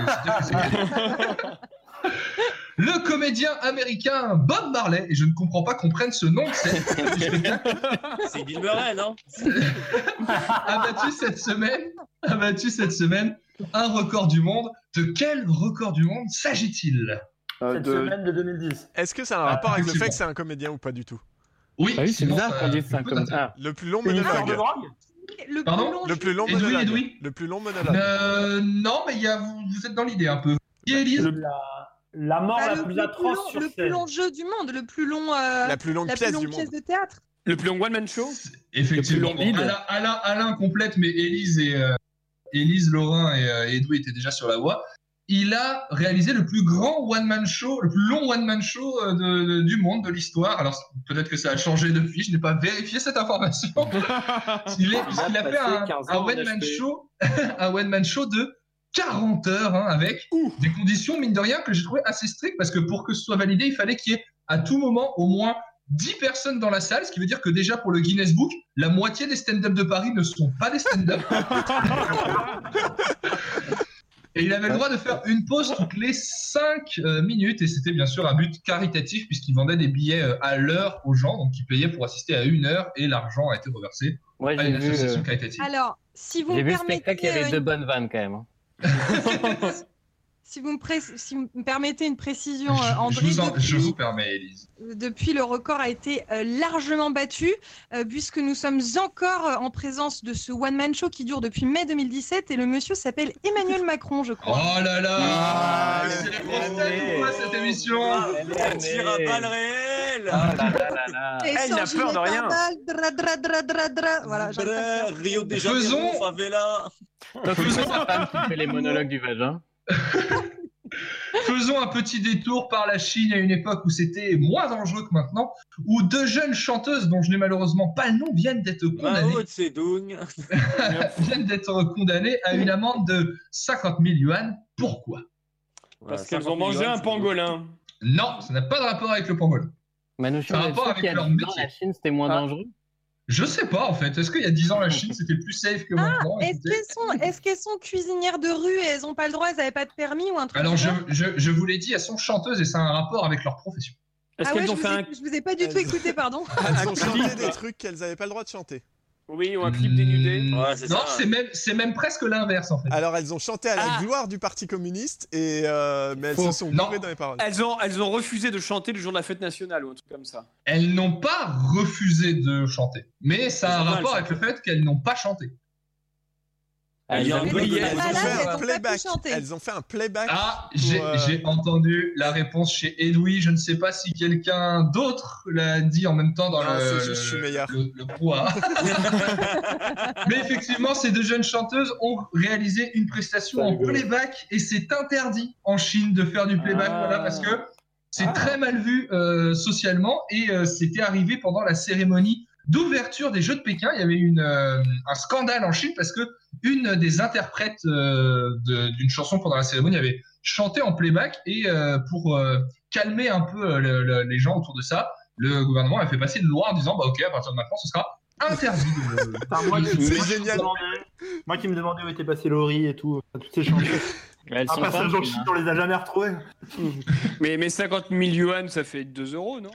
Le comédien américain Bob Marley, et je ne comprends pas qu'on prenne ce nom de scène *laughs* C'est Bill Murray, non? *laughs* A battu cette semaine, a battu cette semaine un record du monde. De quel record du monde s'agit-il? Cette semaine de 2010. Est-ce que ça a un Ah, rapport avec le fait que c'est un comédien ou pas du tout? Oui, Ah oui, c'est bizarre ça- qu'on dise ça comme ça. Le plus long monologue. Le Pardon plus long Le plus long Edoui, monologue. Edoui Le plus long monologue. Euh, non, mais il y a, vous, vous êtes dans l'idée un peu. Qui est Élise La, la mort Bah, la le, plus le atroce long, sur le plus long jeu du monde, le plus long. euh, La plus longue la pièce plus longue du pièce monde. de théâtre. Le plus long one-man show? Effectivement. Le plus long Bon, bide. Alain, Alain, Alain complète, mais Élise et euh, Élise, Laurin et euh, Edoui étaient déjà sur la voie. Il a réalisé le plus grand one-man show, le plus long one-man show euh, de- de- du monde, de l'histoire. Alors peut-être que ça a changé depuis, je n'ai pas vérifié cette information. *laughs* il, est, a fait un, passé 15 un ans en one-man show, *laughs* un one-man show de 40 heures, hein, avec des conditions, mine de rien, que j'ai trouvé assez strictes, parce que pour que ce soit validé, il fallait qu'il y ait à tout moment au moins 10 personnes dans la salle, ce qui veut dire que déjà pour le Guinness Book, la moitié des stand-up de Paris ne sont pas des stand-up. *laughs* Et il avait le droit de faire une pause toutes les 5 minutes, et c'était bien sûr un but caritatif, puisqu'il vendait des billets euh, à l'heure aux gens, donc ils payaient pour assister à une heure, et l'argent a été reversé à une vu, association euh, caritative. Alors, si vous j'ai me vu le permettez. spectacle, il y avait euh, deux une- bonnes vannes quand même. *laughs* Si vous, me pré- si vous me permettez une précision, euh, je, André, vous en- depuis, je vous permets, Élise. depuis, le record a été euh, largement battu, euh, puisque nous sommes encore euh, en présence de ce one-man show qui dure depuis mai 2017, et le monsieur s'appelle Emmanuel Macron, je crois. Oh là là Ah, C'est quoi cette émission Elle tire à balles réelles Ah là là là là. Et Elle sans n'a peur de rien. dra, dra. Voilà. Rio de Janeiro, Faisons- favela. Donc, c'est sa femme qui fait les monologues du vagin? *laughs* Faisons un petit détour par la Chine à une époque où c'était moins dangereux que maintenant, où deux jeunes chanteuses dont je n'ai malheureusement pas le nom viennent d'être condamnées, Mao Tse-tung. *laughs* viennent d'être condamnées à une amende de 50 000 yuan. Pourquoi? Parce qu'elles ont mangé un pangolin. Non, ça n'a pas de rapport avec le pangolin. Manouchian, Ça a vous êtes rapport sûr avec qu'il y a leur 10 ans, métier. la Chine, c'était moins Ah. dangereux? Je sais pas en fait. Est-ce qu'il y a 10 ans la Chine c'était plus safe que Ah, maintenant est-ce qu'elles sont, est-ce qu'elles sont cuisinières de rue et elles n'ont pas le droit, elles n'avaient pas de permis ou un truc Alors je, je, je vous l'ai dit, elles sont chanteuses et ça a un rapport avec leur profession. Est-ce Ah ouais, qu'elles je ont vous, fait ai, un. je vous ai pas du tout Elles- écouté, pardon. Elles ont chanté des trucs qu'elles n'avaient pas le droit de chanter. Oui, ou un clip dénudé Ouais, c'est non, c'est même, c'est même presque l'inverse en fait. Alors elles ont chanté à la Ah. gloire du Parti communiste et euh, mais elles Faux. se sont gourées dans les paroles. Elles ont, elles ont refusé de chanter le jour de la fête nationale ou un truc comme ça. Elles n'ont pas refusé de chanter, mais ça a un rapport avec le fait qu'elles n'ont pas chanté. Elles Il y a ont un un peu de- billet. Elles elles ont fait un playback. Ah, j'ai euh, entendu la réponse chez Edoui. Je ne sais pas si quelqu'un d'autre l'a dit en même temps dans Non, le, juste, je suis le- meilleur. le, le brouhaha. *laughs* Mais effectivement, ces deux jeunes chanteuses ont réalisé une prestation en playback et c'est interdit en Chine de faire du playback, Ah. voilà, parce que c'est très mal vu euh, socialement et euh, c'était arrivé pendant la cérémonie d'ouverture des Jeux de Pékin. Il y avait une, euh, un scandale en Chine parce que une des interprètes euh, d'une chanson pendant la cérémonie avait chanté en playback et euh, pour euh, calmer un peu le- le- les gens autour de ça, le gouvernement a fait passer une loi en disant bah ok à partir de maintenant ce sera interdit. *laughs* moi, qui- C'est génial. demandais- Moi qui me demandais où était passé Laurie et tout, toutes ces chansons. Elles Un sont passage pas en Chine, on les a jamais retrouvés. Mais, mais 50 000 yuan, ça fait 2 euros, non?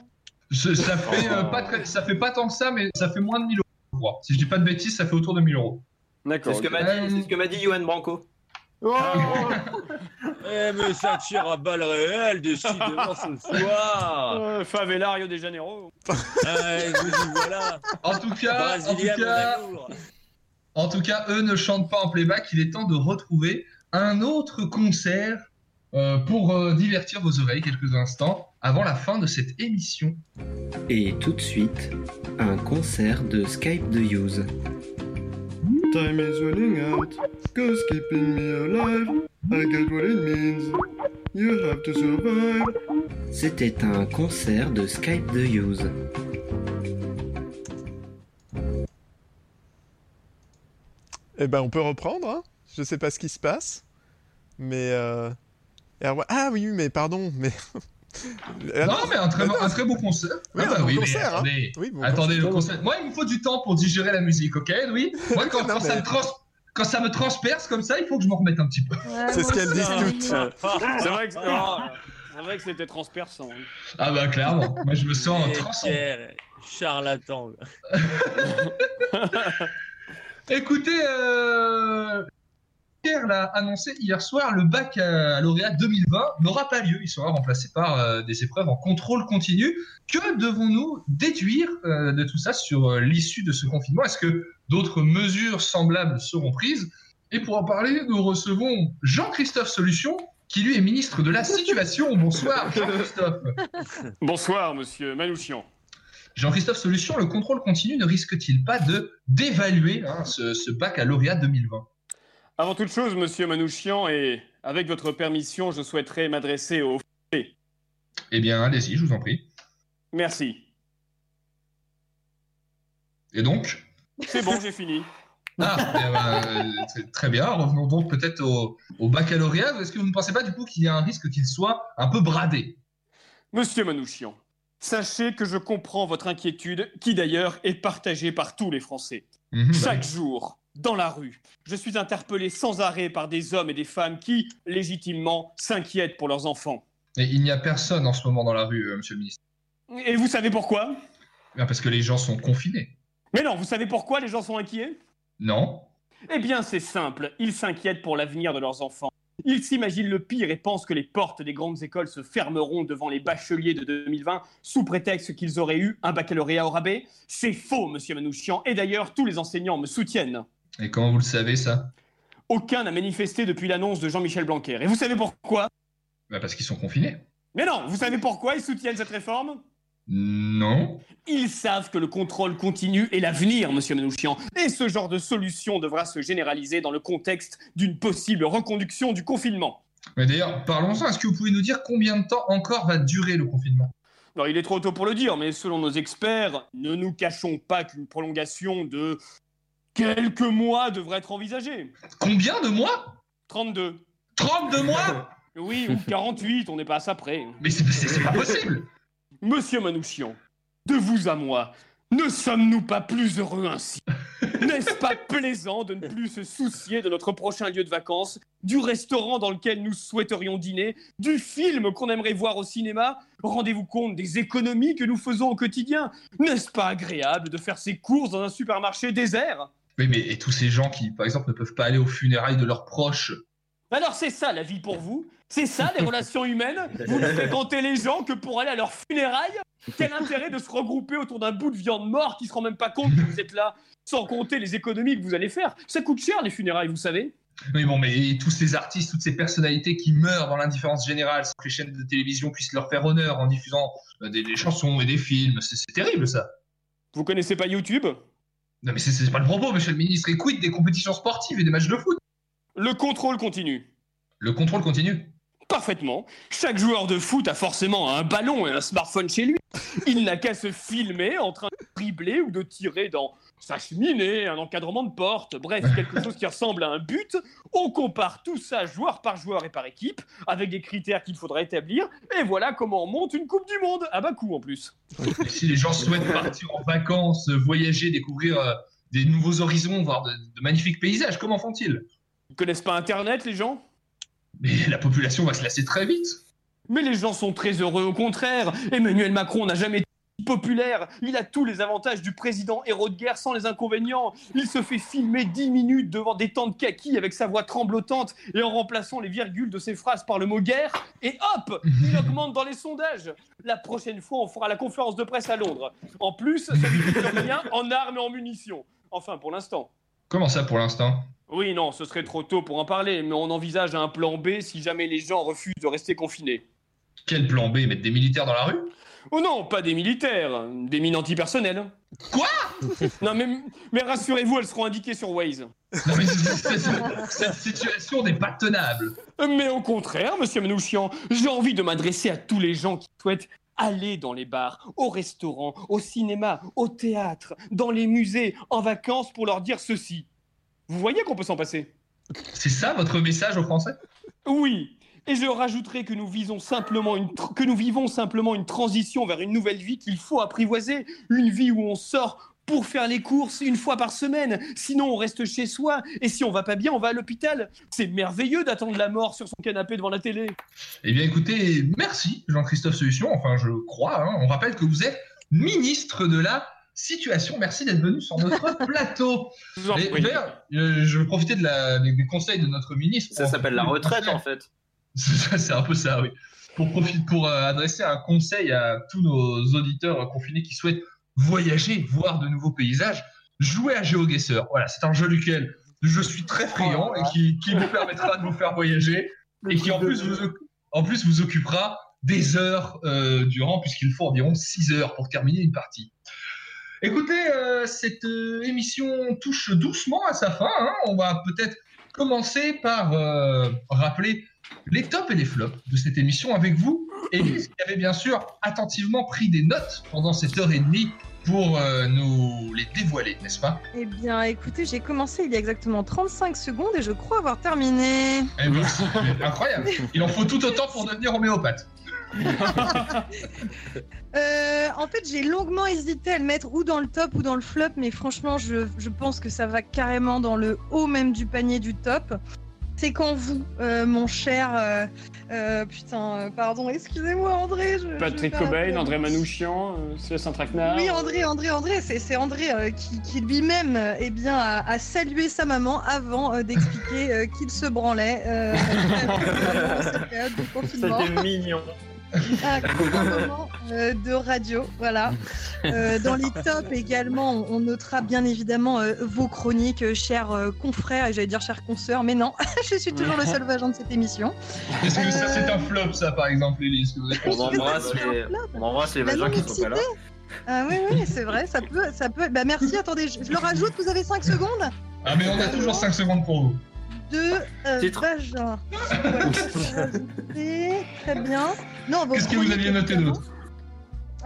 Ça fait euh, pas très- ça fait pas tant que ça mais ça fait moins de 1000 euros. je crois. Si je dis pas de bêtises, ça fait autour de 1000 euros. C'est D'accord. ce que ok. m'a dit, c'est ce que m'a dit Johan Branco. Oh *laughs* Eh, mais ça tire à balles réelles, décidément, ce soir. *laughs* Euh, Favela, Rio de Janeiro. *laughs* Vous y voilà. En tout cas, tout. En tout cas, eux ne chantent pas en playback. Il est temps de retrouver un autre concert euh, pour euh, divertir vos oreilles quelques instants avant la fin de cette émission. Et tout de suite, un concert de Skype de Use. Time is running out, cause keeping me alive. I get what it means. You have to survive. C'était un concert de Skype de Use. Eh ben on peut reprendre. Hein Je sais pas ce qui se passe. Mais. euh, Ah oui, mais pardon, mais. *laughs* Ah Non, mais un très, bon- un très beau concert. Oui, Ah bah oui, mais concert, hein. attendez, Oui, bon attendez concert. le concert. Moi, il me faut du temps pour digérer la musique, ok, Louis? Moi, quand, *laughs* Non, quand ça mais- me trans- quand ça me transperce comme ça, il faut que je m'en remette un petit peu. C'est ce qu'elles disent toutes. C'est *laughs* vrai que oh, c'est vrai que c'était transperçant. hein. Ah bah clairement, moi je me sens. Pierre, charlatan. *laughs* Écoutez, euh... L'a annoncé hier soir, le bac à lauréat 2020 n'aura pas lieu. Il sera remplacé par euh, des épreuves en contrôle continu. Que devons-nous déduire euh, de tout ça sur euh, l'issue de ce confinement? Est-ce que d'autres mesures semblables seront prises? Et pour en parler, nous recevons Jean-Christophe Solution, qui lui est ministre de la Situation. Bonsoir, *laughs* Jean-Christophe. Bonsoir, monsieur Manouchian. Jean-Christophe Solution, le contrôle continu ne risque-t-il pas de d'évaluer hein, ce, ce bac à lauréat 2020 Avant toute chose, monsieur Manouchian, et avec votre permission, je souhaiterais m'adresser au. Eh bien, allez-y, je vous en prie. Merci. Et donc? C'est bon, j'ai fini. *laughs* Ah, eh ben, euh, très bien. Revenons donc peut-être au, au baccalauréat. Est-ce que vous ne pensez pas du coup qu'il y a un risque qu'il soit un peu bradé? Monsieur Manouchian, sachez que je comprends votre inquiétude, qui d'ailleurs est partagée par tous les Français. Mhm, bah Chaque jour, dans la rue, je suis interpellé sans arrêt par des hommes et des femmes qui, légitimement, s'inquiètent pour leurs enfants. Et il n'y a personne en ce moment dans la rue, euh, monsieur le ministre. Et vous savez pourquoi? Eh bien, Parce que les gens sont confinés. Mais non, vous savez pourquoi les gens sont inquiets? Non Eh bien, c'est simple, ils s'inquiètent pour l'avenir de leurs enfants. Ils s'imaginent le pire et pensent que les portes des grandes écoles se fermeront devant les bacheliers de 2020 sous prétexte qu'ils auraient eu un baccalauréat au rabais. C'est faux, monsieur Manouchian, et d'ailleurs, tous les enseignants me soutiennent. Et comment vous le savez, ça? Aucun n'a manifesté depuis l'annonce de Jean-Michel Blanquer. Et vous savez pourquoi? Bah, Parce qu'ils sont confinés. Mais non, vous savez pourquoi ils soutiennent cette réforme? Non Ils savent que le contrôle continu est l'avenir, monsieur Manouchian. Et ce genre de solution devra se généraliser dans le contexte d'une possible reconduction du confinement. Mais d'ailleurs, parlons-en. Est-ce que vous pouvez nous dire combien de temps encore va durer le confinement? Il est trop tôt pour le dire, mais selon nos experts, ne nous cachons pas qu'une prolongation de quelques mois devrait être envisagée. Combien de mois? 32. 32 mois? Oui, ou 48, on n'est pas à ça près. Mais c'est- c'est c'est pas possible. Monsieur Manouchian, de vous à moi, ne sommes-nous pas plus heureux ainsi? N'est-ce pas plaisant de ne plus se soucier de notre prochain lieu de vacances, du restaurant dans lequel nous souhaiterions dîner, du film qu'on aimerait voir au cinéma? Rendez-vous compte des économies que nous faisons au quotidien? N'est-ce pas agréable de faire ses courses dans un supermarché désert? Oui, mais et tous ces gens qui, par exemple, ne peuvent pas aller aux funérailles de leurs proches. Alors c'est ça la vie pour vous. C'est ça les relations humaines. Vous ne fréquentez les gens que pour aller à leurs funérailles. Quel intérêt de se regrouper autour d'un bout de viande mort qui se rend même pas compte que vous êtes là Sans compter les économies que vous allez faire? Ça coûte cher les funérailles, vous savez. Oui, bon, mais tous ces artistes, toutes ces personnalités qui meurent dans l'indifférence générale sans que les chaînes de télévision puissent leur faire honneur en diffusant euh, des, des chansons et des films, c'est terrible ça. Vous connaissez pas YouTube? Non, mais c'est- pas le propos, monsieur le ministre. Et quid des compétitions sportives et des matchs de foot Le contrôle continue. Le contrôle continue. Parfaitement. Chaque joueur de foot a forcément un ballon et un smartphone chez lui. Il n'a qu'à se filmer en train de dribbler ou de tirer dans cheminée, un encadrement de porte, bref, quelque chose qui ressemble à un but. On compare tout ça joueur par joueur et par équipe, avec des critères qu'il faudra établir, et voilà comment on monte une Coupe du Monde, à bas coût en plus. Et si les gens souhaitent partir en vacances, voyager, découvrir euh, des nouveaux horizons, voir de, de magnifiques paysages, comment font-ils? Ils connaissent pas Internet, les gens? Mais la population va se lasser très vite. Mais les gens sont très heureux, au contraire. Emmanuel Macron n'a jamais été populaire. Il a tous les avantages du président héros de guerre sans les inconvénients. Il se fait filmer 10 minutes devant des tentes kaki avec sa voix tremblotante et en remplaçant les virgules de ses phrases par le mot guerre. Et hop, il *laughs* augmente dans les sondages. La prochaine fois, on fera la conférence de presse à Londres. En plus, ça lui coûte rien en armes et en munitions. Enfin, pour l'instant. Comment ça pour l'instant? Oui, non, ce serait trop tôt pour en parler, mais on envisage un plan B si jamais les gens refusent de rester confinés. Quel plan B? Mettre des militaires dans la rue? Oh non, pas des militaires, des mines antipersonnelles. Quoi? Non, mais, mais rassurez-vous, elles seront indiquées sur Waze. Non, mais cette situation n'est pas tenable. Mais au contraire, monsieur Manouchian, j'ai envie de m'adresser à tous les gens qui souhaitent aller dans les bars, au restaurant, au cinéma, au théâtre, dans les musées, en vacances pour leur dire ceci. Vous voyez qu'on peut s'en passer? C'est ça votre message aux Français? Oui. Et je rajouterai que nous, visons simplement une que nous vivons simplement une transition vers une nouvelle vie qu'il faut apprivoiser. Une vie où on sort pour faire les courses une fois par semaine. Sinon, on reste chez soi. Et si on va pas bien, on va à l'hôpital. C'est merveilleux d'attendre la mort sur son canapé devant la télé. Eh bien, écoutez, merci Jean-Christophe Solution. Enfin, je crois. hein. On rappelle que vous êtes ministre de la situation. Merci d'être venu sur notre *laughs* plateau. Et euh, je vais profiter de la- des conseils de notre ministre. Ça s'appelle la retraite en fait. C'est un peu ça, oui. Pour, profiter, pour euh, adresser un conseil à tous nos auditeurs confinés qui souhaitent voyager, voir de nouveaux paysages, jouez à GeoGuessr. Voilà, c'est un jeu duquel je suis très friand et qui, qui vous permettra de vous faire voyager et qui en plus vous, oc- en plus vous occupera des heures euh, durant, puisqu'il faut environ 6 heures pour terminer une partie. Écoutez, euh, cette euh, émission touche doucement à sa fin. hein. On va peut-être commencer par euh, rappeler les tops et les flops de cette émission avec vous. Élise, qui avait bien sûr attentivement pris des notes pendant cette heure et demie pour euh, nous les dévoiler, n'est-ce pas? Eh bien, écoutez, j'ai commencé il y a exactement 35 secondes et je crois avoir terminé. Eh ben, Incroyable. Il en faut tout autant pour devenir homéopathe. *laughs* Euh, en fait, j'ai longuement hésité à le mettre ou dans le top ou dans le flop, mais franchement, je, je pense que ça va carrément dans le haut même du panier du top. C'est quand vous, euh, mon cher. euh, euh, putain, euh, pardon, excusez-moi, André. Je, Patrick Cobain. André Manouchian, euh, Célestin Traquenard. Oui, André, André, André, c'est c'est André euh, qui, qui lui-même euh, eh bien, a, a salué sa maman avant euh, d'expliquer euh, qu'il se branlait euh. *laughs* C'était mignon. Moment euh, de radio, voilà. Euh, dans les tops également, on, notera bien évidemment euh, vos chroniques, euh, chers euh, confrères, et j'allais dire chers consoeurs, mais non, *laughs* je suis toujours le seul agent de cette émission. Est-ce que ça, c'est un flop, ça, par exemple, Élise que vous êtes On embrasse les, on embrasse les La gens qui sont pas là. Ah oui, oui, c'est vrai, ça peut, ça peut. Bah merci, attendez, je, je le rajoute, vous avez 5 secondes Ah, mais on a toujours 5 secondes pour vous. de euh, *laughs* vagin. Très bien. Non, vos Qu'est-ce que vous aviez noté d'autre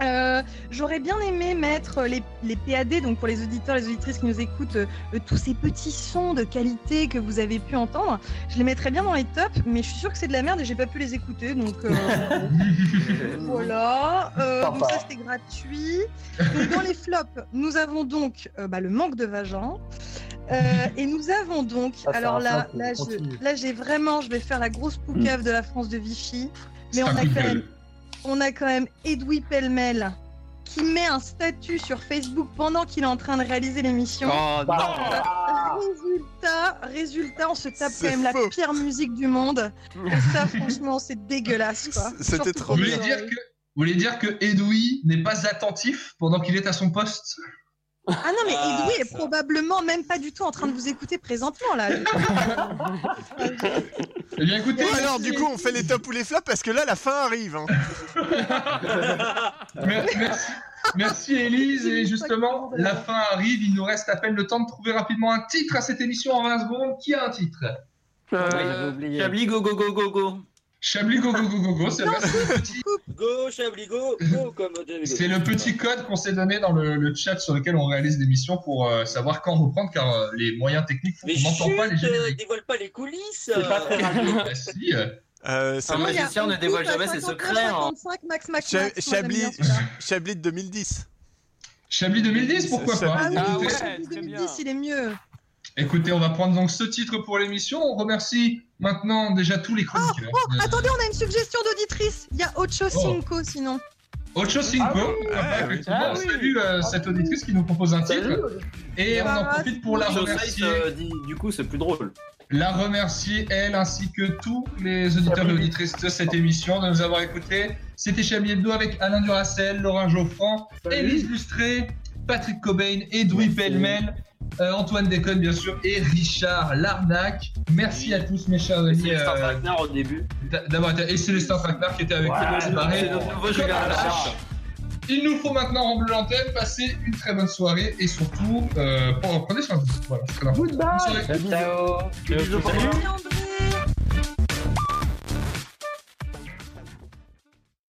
Euh, J'aurais bien aimé mettre les, les PAD, donc pour les auditeurs, les auditrices qui nous écoutent, euh, tous ces petits sons de qualité que vous avez pu entendre. Je les mettrais bien dans les tops, mais je suis sûre que c'est de la merde et j'ai pas pu les écouter, donc euh, *laughs* voilà. Euh, donc ça c'était gratuit. Donc dans les flops, nous avons donc euh, bah, le manque de vagin. Euh, et nous avons donc, Ah, alors là, là, continue. je- là j'ai vraiment, je vais faire la grosse poucave de la France de Vichy, mais on a quand même on a quand même Edoui Pellemel qui met un statut sur Facebook pendant qu'il est en train de réaliser l'émission. Oh, non. Résultat, résultat, on se tape quand même la pire musique du monde. Et ça, *laughs* franchement, c'est dégueulasse. quoi. C'était trop que, vous voulez dire que Edoui n'est pas attentif pendant qu'il est à son poste? Ah non, mais Edoui est probablement même pas du tout en train de vous écouter présentement là. *laughs* Eh bien, écoutez. Alors, du coup, on fait les tops ou les flops parce que là, la fin arrive. hein. *laughs* Mer- Merci, merci Élise. Et justement, la fin arrive. Il nous reste à peine le temps de trouver rapidement un titre à cette émission en 20 secondes. Qui a un titre? Euh, Chablis, go go go go go. Chablis, go go go go go. C'est petit- Go, Chablis, go, go, comme c'est le petit code qu'on s'est donné dans le, le chat sur lequel on réalise l'émission pour euh, savoir quand reprendre car euh, les moyens techniques font qu'on n'entend pas les euh, génériques. dévoile pas les coulisses. C'est pas très *laughs* radio. Ah, si, euh, Euh, Un vrai. magicien ne dévoile jamais ses 59, secrets. hein. 55, max, max, max. Chablis. *laughs* Chablis de 2010. Chablis 2010, pourquoi pas? Ah Ah ouais, Chablis très bien. 2010, il est mieux. Écoutez, on va prendre donc ce titre pour l'émission. On remercie maintenant déjà tous les chroniqueurs. Oh, Euh, attendez, on a une suggestion d'auditrice. Il y a Ocho Cinco sinon. Ocho Cinco, Ah Ah, oui. Ah on oui. salue euh, cette auditrice qui nous propose un Salut. titre. Et on en profite pour la remercier. euh, du coup, c'est plus drôle. La remercier, elle, ainsi que tous les auditeurs et auditrices de cette émission de nous avoir écoutés. C'était Chablis Hebdo avec Alain Duracel, Laurent Geoffrand, Élise Lustré, Patrick Cobain, Edoui Pellemel, euh, Antoine Déconne, bien sûr, et Richard Larnac. Merci à tous, mes chers Et amis. Célestin euh, Traquenard au début. d'a- d'avoir été- Et Célestin Traquenard qui était avec Ouais, nous. c'est. Il nous faut maintenant remplir l'antenne, passer une très bonne soirée et surtout, euh, prenez soin de vous. Voilà, c'est très important. Bonne soirée. Ciao. Salut André.